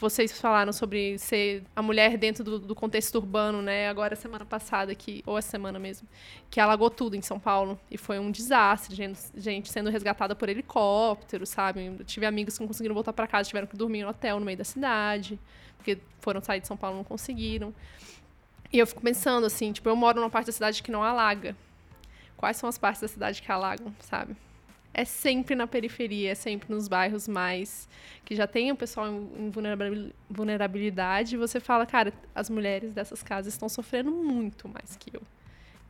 vocês falaram sobre ser a mulher dentro do, do, contexto urbano, né? Agora, semana passada, que, ou a semana mesmo, que alagou tudo em São Paulo. E foi um desastre, gente, gente sendo resgatada por helicóptero, sabe? Eu tive amigos que não conseguiram voltar para casa, tiveram que dormir no hotel no meio da cidade, porque foram sair de São Paulo não conseguiram. E eu fico pensando assim, tipo, eu moro numa parte da cidade que não alaga. Quais são as partes da cidade que alagam, sabe? É sempre na periferia, é sempre nos bairros mais que já tem o pessoal em vulnerabilidade. Você fala, cara, as mulheres dessas casas estão sofrendo muito mais que eu.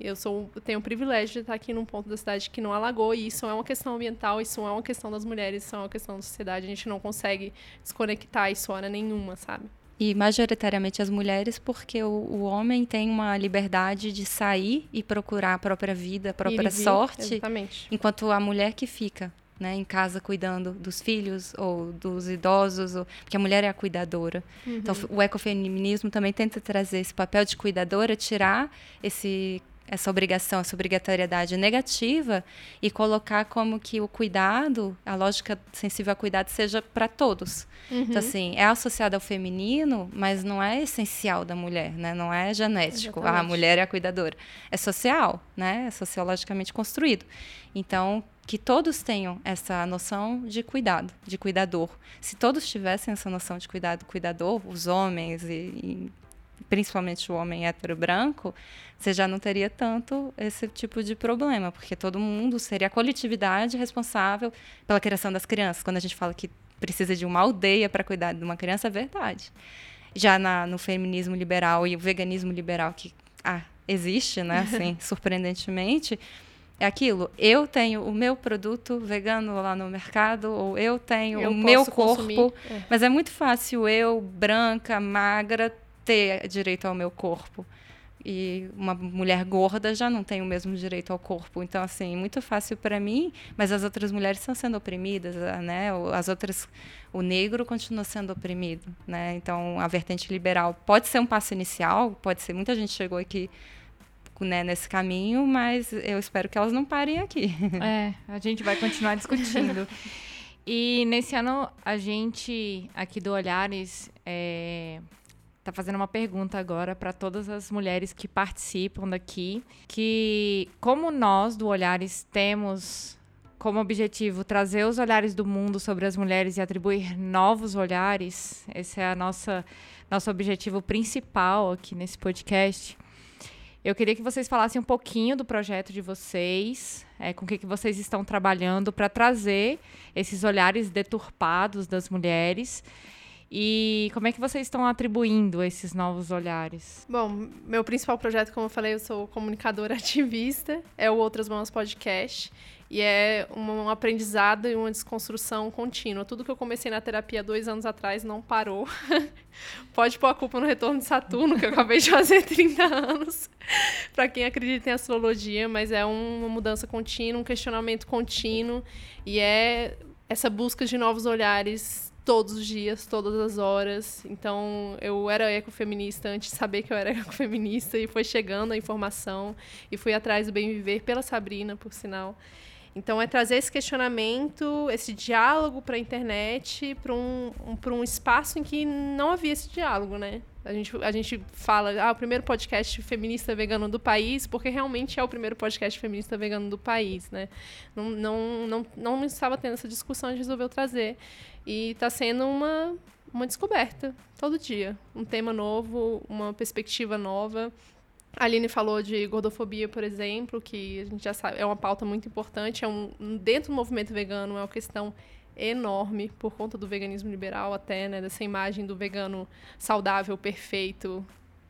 Eu sou, tenho o privilégio de estar aqui num ponto da cidade que não alagou, e isso é uma questão ambiental, isso é uma questão das mulheres, isso é uma questão da sociedade. A gente não consegue desconectar isso hora nenhuma, sabe?
E majoritariamente as mulheres, porque o, o, homem tem uma liberdade de sair e procurar a própria vida, a própria sorte,
exatamente.
enquanto a mulher que fica né, em casa cuidando dos filhos ou dos idosos, ou, porque a mulher é a cuidadora. Uhum. Então, o ecofeminismo também tenta trazer esse papel de cuidadora, tirar esse essa obrigação, essa obrigatoriedade negativa e colocar como que o cuidado, a lógica sensível ao cuidado seja para todos. Uhum. Então, assim, é associado ao feminino, mas não é essencial da mulher, né? Não é genético. Exatamente. a mulher é a cuidadora. É social, né? É sociologicamente construído. Então, que todos tenham essa noção de cuidado, de cuidador. Se todos tivessem essa noção de cuidado, cuidador, os homens e, e principalmente o homem hétero branco, você já não teria tanto esse tipo de problema, porque todo mundo seria a coletividade responsável pela criação das crianças. Quando a gente fala que precisa de uma aldeia para cuidar de uma criança, é verdade. Já na, no feminismo liberal e o veganismo liberal, que ah, existe, né, assim, surpreendentemente, é aquilo. Eu tenho o meu produto vegano lá no mercado, ou eu tenho eu o meu corpo. É. Mas é muito fácil eu, branca, magra, ter direito ao meu corpo. E uma mulher gorda já não tem o mesmo direito ao corpo. Então, assim, muito fácil para mim, mas as outras mulheres estão sendo oprimidas, né? As outras, o negro continua sendo oprimido, né? Então, a vertente liberal pode ser um passo inicial, pode ser. Muita gente chegou aqui né, nesse caminho, mas eu espero que elas não parem aqui.
É, a gente vai continuar discutindo. E nesse ano, a gente, aqui do Olhares, é, tá fazendo uma pergunta agora para todas as mulheres que participam daqui, que como nós do Olhares temos como objetivo trazer os olhares do mundo sobre as mulheres e atribuir novos olhares, esse é a nossa nosso objetivo principal aqui nesse podcast. Eu queria que vocês falassem um pouquinho do projeto de vocês, é, com o que, que vocês estão trabalhando para trazer esses olhares deturpados das mulheres E como é que vocês estão atribuindo esses novos olhares?
Bom, meu principal projeto, como eu falei, eu sou comunicadora ativista, é o Outras Mãos Podcast. E é um aprendizado e uma desconstrução contínua. Tudo que eu comecei na terapia dois anos atrás não parou. Pode pôr a culpa no retorno de Saturno, que eu acabei de fazer 30 anos. para quem acredita em astrologia, mas é uma mudança contínua, um questionamento contínuo. E é essa busca de novos olhares todos os dias, todas as horas. Então, eu era ecofeminista antes de saber que eu era ecofeminista e foi chegando a informação e fui atrás do bem viver pela Sabrina, por sinal. Então, é trazer esse questionamento, esse diálogo para a internet, para um, um, um espaço em que não havia esse diálogo, né? A gente, a gente fala, ah, o primeiro podcast feminista vegano do país, porque realmente é o primeiro podcast feminista vegano do país, né? Não, não, não, não estava tendo essa discussão, a gente resolveu trazer. E está sendo uma, uma descoberta, todo dia. Um tema novo, uma perspectiva nova. A Aline falou de gordofobia, por exemplo, que a gente já sabe, é uma pauta muito importante. É um, dentro do movimento vegano, é uma questão enorme por conta do veganismo liberal até, né, dessa imagem do vegano saudável, perfeito,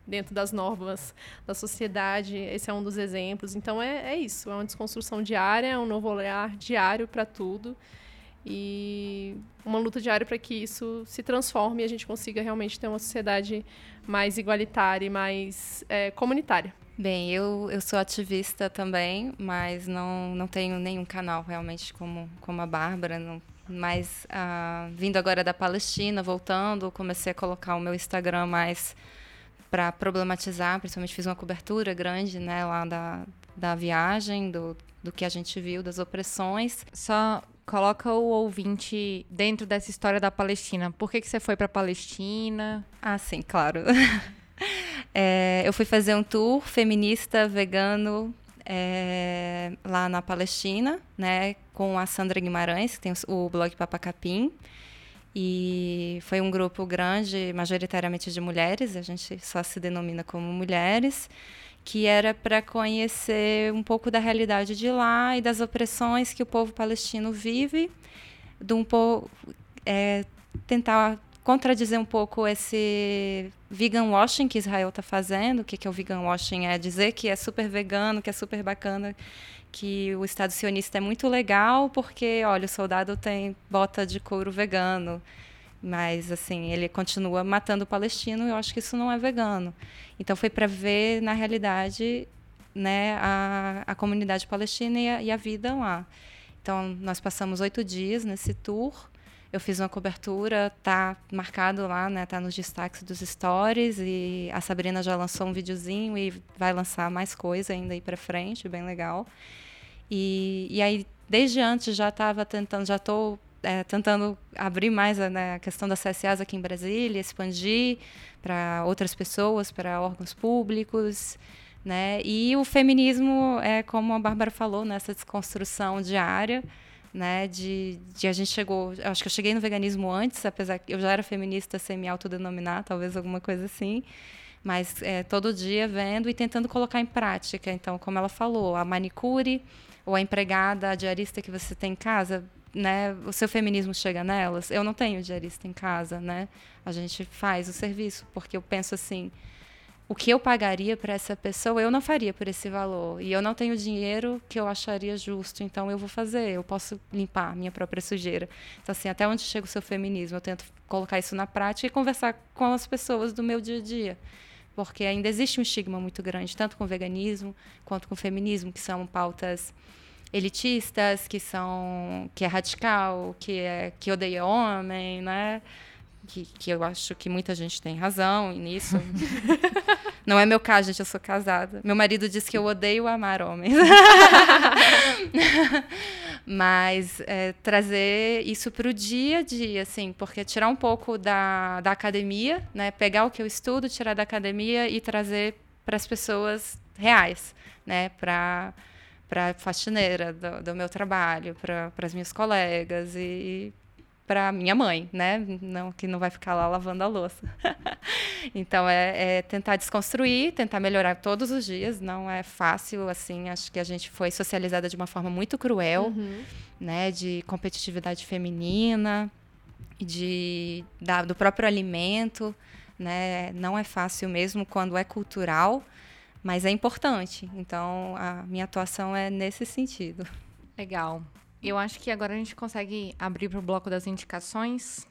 dentro das normas da sociedade. Esse é um dos exemplos. Então é, é isso, é uma desconstrução diária, é um novo olhar diário para tudo e uma luta diária para que isso se transforme e a gente consiga realmente ter uma sociedade mais igualitária e mais é, comunitária.
Bem, eu, eu sou ativista também, mas não, não tenho nenhum canal realmente como, como a Bárbara. Não, mas ah, vindo agora da Palestina, voltando, comecei a colocar o meu Instagram mais para problematizar, principalmente fiz uma cobertura grande né, lá da, da viagem, do, do que a gente viu, das opressões.
Só coloca o ouvinte dentro dessa história da Palestina. Por que, que você foi para a Palestina?
Ah, sim, claro. é, eu fui fazer um tour feminista vegano é, lá na Palestina, né, com a Sandra Guimarães, que tem o blog Papacapim. E foi um grupo grande, majoritariamente de mulheres, a gente só se denomina como mulheres que era para conhecer um pouco da realidade de lá e das opressões que o povo palestino vive, de um pouco é, tentar contradizer um pouco esse vegan washing que Israel está fazendo. O que, que é o vegan washing? É dizer que é super vegano, que é super bacana, que o Estado sionista é muito legal porque, olha, o soldado tem bota de couro vegano. Mas, assim, ele continua matando o palestino e eu acho que isso não é vegano. Então, foi para ver, na realidade, né, a, a comunidade palestina e a, e a vida lá. Então, nós passamos oito dias nesse tour. Eu fiz uma cobertura, tá marcado lá, né? Tá nos destaques dos stories e a Sabrina já lançou um videozinho e vai lançar mais coisa ainda aí para frente, bem legal. E, e aí desde antes já estava tentando, já estou é, tentando abrir mais a, né, a questão das CSAs aqui em Brasília, expandir para outras pessoas, para órgãos públicos. Né? E o feminismo, é como a Bárbara falou, nessa desconstrução diária, né? De, de a gente chegou, acho que eu cheguei no veganismo antes, apesar que eu já era feminista sem me autodenominar, talvez alguma coisa assim, mas é, todo dia vendo e tentando colocar em prática. Então, como ela falou, a manicure ou a empregada, a diarista que você tem em casa, né, o seu feminismo chega nelas. Eu não tenho diarista em casa, né? A gente faz o serviço porque eu penso assim, o que eu pagaria para essa pessoa, eu não faria por esse valor. E eu não tenho dinheiro que eu acharia justo, então eu vou fazer, eu posso limpar minha própria sujeira. Então assim, até onde chega o seu feminismo? Eu tento colocar isso na prática e conversar com as pessoas do meu dia a dia. Porque ainda existe um estigma muito grande, tanto com o veganismo quanto com o feminismo, que são pautas elitistas, que são que é radical, que é que odeia homem, né? Que, que eu acho que muita gente tem razão nisso. Não é meu caso, gente, eu sou casada. Meu marido diz que eu odeio amar homens. Mas é, trazer isso para o dia a dia, assim, porque tirar um pouco da, da academia, né? Pegar o que eu estudo, tirar da academia e trazer para as pessoas reais, né? Para para a faxineira do, do, meu trabalho, para as minhas colegas e para minha mãe, né? Não que não vai ficar lá lavando a louça. então é, é, tentar desconstruir, tentar melhorar todos os dias. Não é fácil, assim. Acho que a gente foi socializada de uma forma muito cruel, uhum. né? De competitividade feminina. de, da, do próprio alimento, né? Não é fácil mesmo quando é cultural, mas é importante. Então, a minha atuação é nesse sentido.
Legal. Eu acho que agora a gente consegue abrir para o bloco das indicações.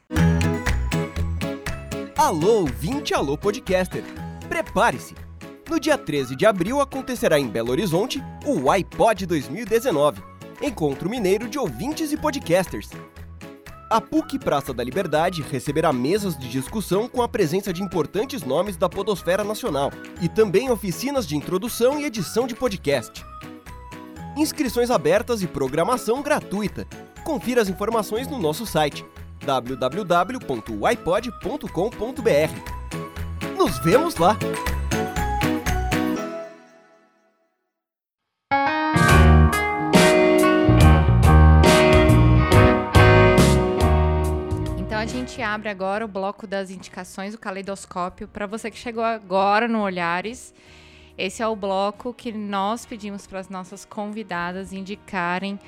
Alô, 20 Alô Podcaster. Prepare-se. No dia 13 de abril acontecerá em Belo Horizonte o iPod 2019, Encontro Mineiro de Ouvintes e Podcasters. A PUC Praça da Liberdade receberá mesas de discussão com a presença de importantes nomes da podosfera nacional e também oficinas de introdução e edição de podcast. Inscrições abertas e programação gratuita. Confira as informações no nosso site www.ipod.com.br. Nos vemos lá!
Gente abre agora o bloco das indicações, o caleidoscópio. Para você que chegou agora no Olhares, esse é o bloco que nós pedimos para as nossas convidadas indicarem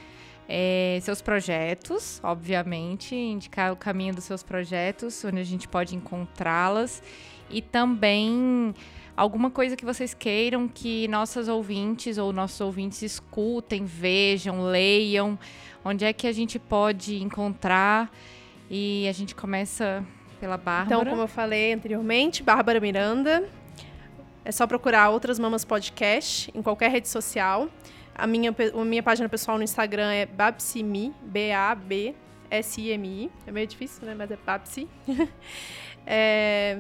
é, seus projetos, obviamente, indicar o caminho dos seus projetos, onde a gente pode encontrá-las. E também alguma coisa que vocês queiram que nossas ouvintes ou nossos ouvintes escutem, vejam, leiam, onde é que a gente pode encontrar e a gente começa pela Bárbara.
Então, como eu falei anteriormente, Bárbara Miranda. É só procurar Outras Mamas Podcast em qualquer rede social. A minha, a minha página pessoal no Instagram é Babsimi, B-A-B-S-I-M-I. É meio difícil, né? Mas é Babsi. é,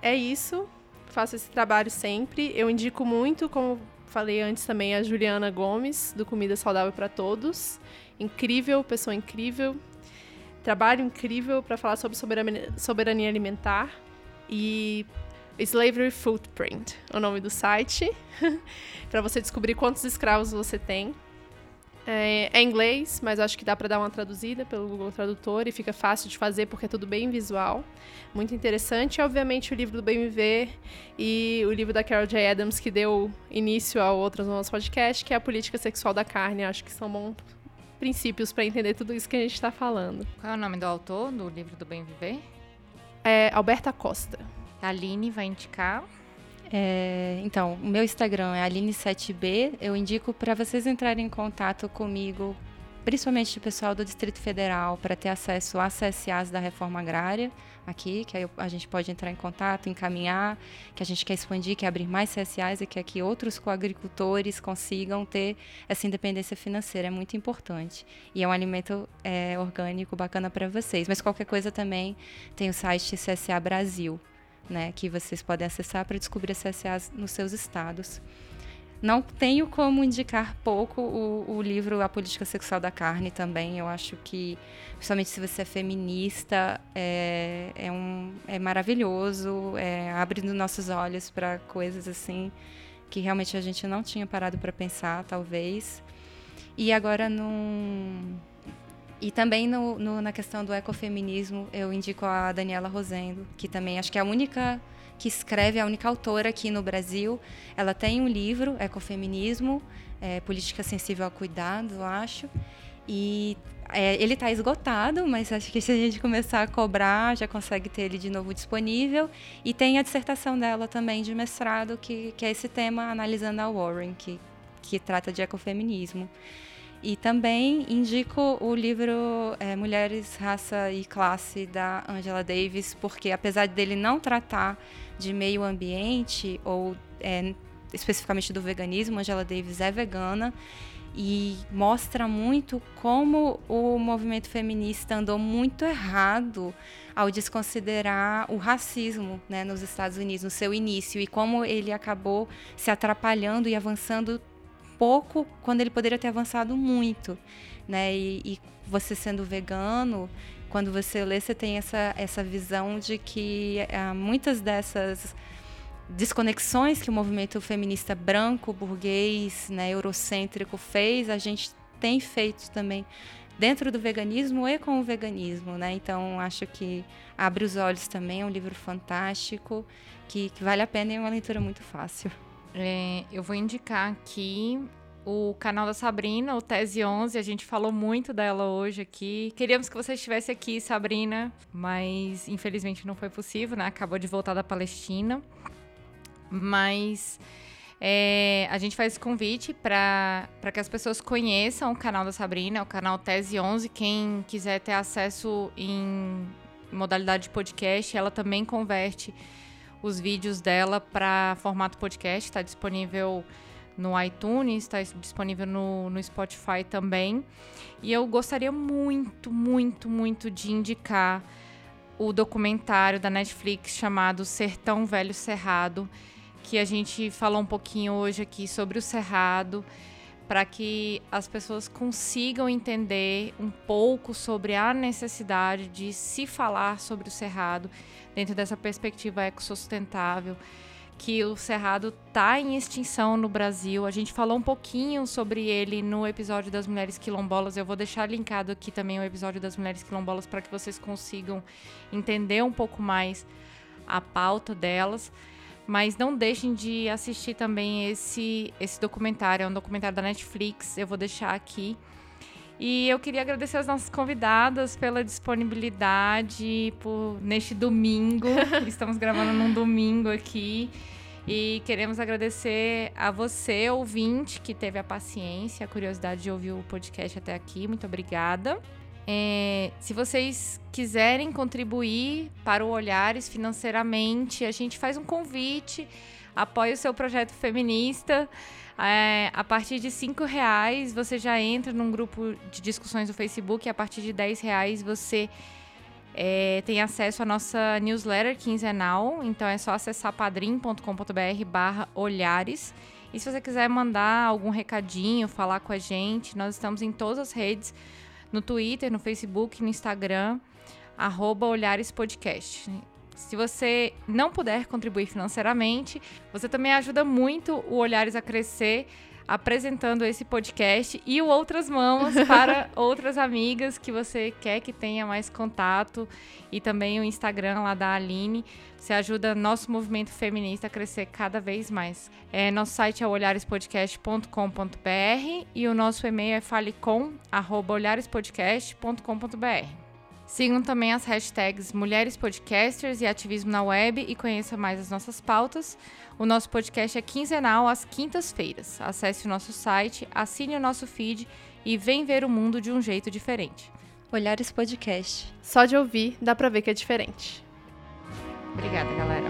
é isso. Faço esse trabalho sempre. Eu indico muito, como falei antes também, a Juliana Gomes, do Comida Saudável para Todos. Incrível, pessoa incrível trabalho incrível para falar sobre soberania, soberania alimentar e Slavery Footprint, é o nome do site, para você descobrir quantos escravos você tem. É, é inglês, mas acho que dá para dar uma traduzida pelo Google Tradutor e fica fácil de fazer porque é tudo bem visual. Muito interessante. E, obviamente, o livro do Bem Viver e o livro da Carol J. Adams, que deu início ao outros no nosso podcast, que é a Política Sexual da Carne. Acho que são bons princípios para entender tudo isso que a gente está falando.
Qual é o nome do autor do livro do Bem Viver?
É Alberta Costa.
A Aline vai indicar.
É, então, o meu Instagram é Aline7B. Eu indico para vocês entrarem em contato comigo, principalmente o pessoal do Distrito Federal, para ter acesso às CSAs da reforma agrária aqui, que aí a gente pode entrar em contato, encaminhar, que a gente quer expandir, quer abrir mais CSAs e quer que outros coagricultores consigam ter essa independência financeira. É muito importante. E é um alimento é, orgânico bacana para vocês. Mas qualquer coisa também tem o site CSA Brasil, né, que vocês podem acessar para descobrir CSAs nos seus estados. Não tenho como indicar pouco o, o, livro A Política Sexual da Carne também. Eu acho que, principalmente se você é feminista, é, é, um, é maravilhoso, é, abrindo nossos olhos para coisas assim que realmente a gente não tinha parado para pensar, talvez. E agora, num... E também no, no, na questão do ecofeminismo, eu indico a Daniela Rosendo, que também acho que é a única que escreve, a única autora aqui no Brasil. Ela tem um livro, Ecofeminismo, é, Política Sensível ao Cuidado, eu acho. E é, ele está esgotado, mas acho que se a gente começar a cobrar, já consegue ter ele de novo disponível. E tem a dissertação dela também de mestrado, que, que é esse tema, analisando a Warren, que, que trata de ecofeminismo. E também indico o livro é, Mulheres, Raça e Classe, da Angela Davis, porque apesar dele não tratar de meio ambiente ou é, especificamente do veganismo, Angela Davis é vegana e mostra muito como o movimento feminista andou muito errado ao desconsiderar o racismo né, nos Estados Unidos, no seu início, e como ele acabou se atrapalhando e avançando pouco quando ele poderia ter avançado muito. Né? E, e você sendo vegano, quando você lê, você tem essa, essa visão de que uh, muitas dessas desconexões que o movimento feminista branco, burguês, né, eurocêntrico fez, a gente tem feito também dentro do veganismo e com o veganismo, né? Então acho que abre os olhos também, é um livro fantástico que, que vale a pena e é uma leitura muito fácil.
É, eu vou indicar aqui o canal da Sabrina, o Tese 11. A gente falou muito dela hoje aqui. Queríamos que você estivesse aqui, Sabrina, mas infelizmente não foi possível, né? Acabou de voltar da Palestina. Mas é, a gente faz esse convite para que as pessoas conheçam o canal da Sabrina, o canal Tese 11. Quem quiser ter acesso em modalidade de podcast, ela também converte os vídeos dela para formato podcast. Está disponível no iTunes, está disponível no, no Spotify também. E eu gostaria muito, muito, muito de indicar o documentário da Netflix chamado Sertão Velho Cerrado que a gente falou um pouquinho hoje aqui sobre o Cerrado, para que as pessoas consigam entender um pouco sobre a necessidade de se falar sobre o Cerrado dentro dessa perspectiva ecossustentável, que o Cerrado está em extinção no Brasil. A gente falou um pouquinho sobre ele no episódio das Mulheres Quilombolas. Eu vou deixar linkado aqui também o episódio das Mulheres Quilombolas para que vocês consigam entender um pouco mais a pauta delas. Mas não deixem de assistir também esse, esse documentário. É um documentário da Netflix. Eu vou deixar aqui. E eu queria agradecer as nossas convidadas pela disponibilidade por, neste domingo. Estamos gravando num domingo aqui. E queremos agradecer a você, ouvinte, que teve a paciência, a curiosidade de ouvir o podcast até aqui. Muito obrigada. É, se vocês quiserem contribuir para o Olhares financeiramente, a gente faz um convite, apoie o seu projeto feminista. É, a partir de cinco reais você já entra num grupo de discussões no Facebook. E a partir de dez reais você é, tem acesso à nossa newsletter quinzenal. Então é só acessar padrim.com.br/barra olhares. E se você quiser mandar algum recadinho, falar com a gente, nós estamos em todas as redes no Twitter, no Facebook, no Instagram, arroba. Se você não puder contribuir financeiramente, você também ajuda muito o Olhares a crescer apresentando esse podcast e o Outras Mãos para outras amigas que você quer que tenha mais contato e também o Instagram lá da Aline. Você ajuda nosso movimento feminista a crescer cada vez mais. É, nosso site é olharespodcast.com.br e o nosso e-mail é falecom@olharespodcast.com.br. Sigam também as hashtags Mulheres Podcasters e Ativismo na Web e conheça mais as nossas pautas. O nosso podcast é quinzenal às quintas-feiras. Acesse o nosso site, assine o nosso feed e vem ver o mundo de um jeito diferente.
Olhares Podcast.
Só de ouvir dá pra ver que é diferente.
Obrigada, galera.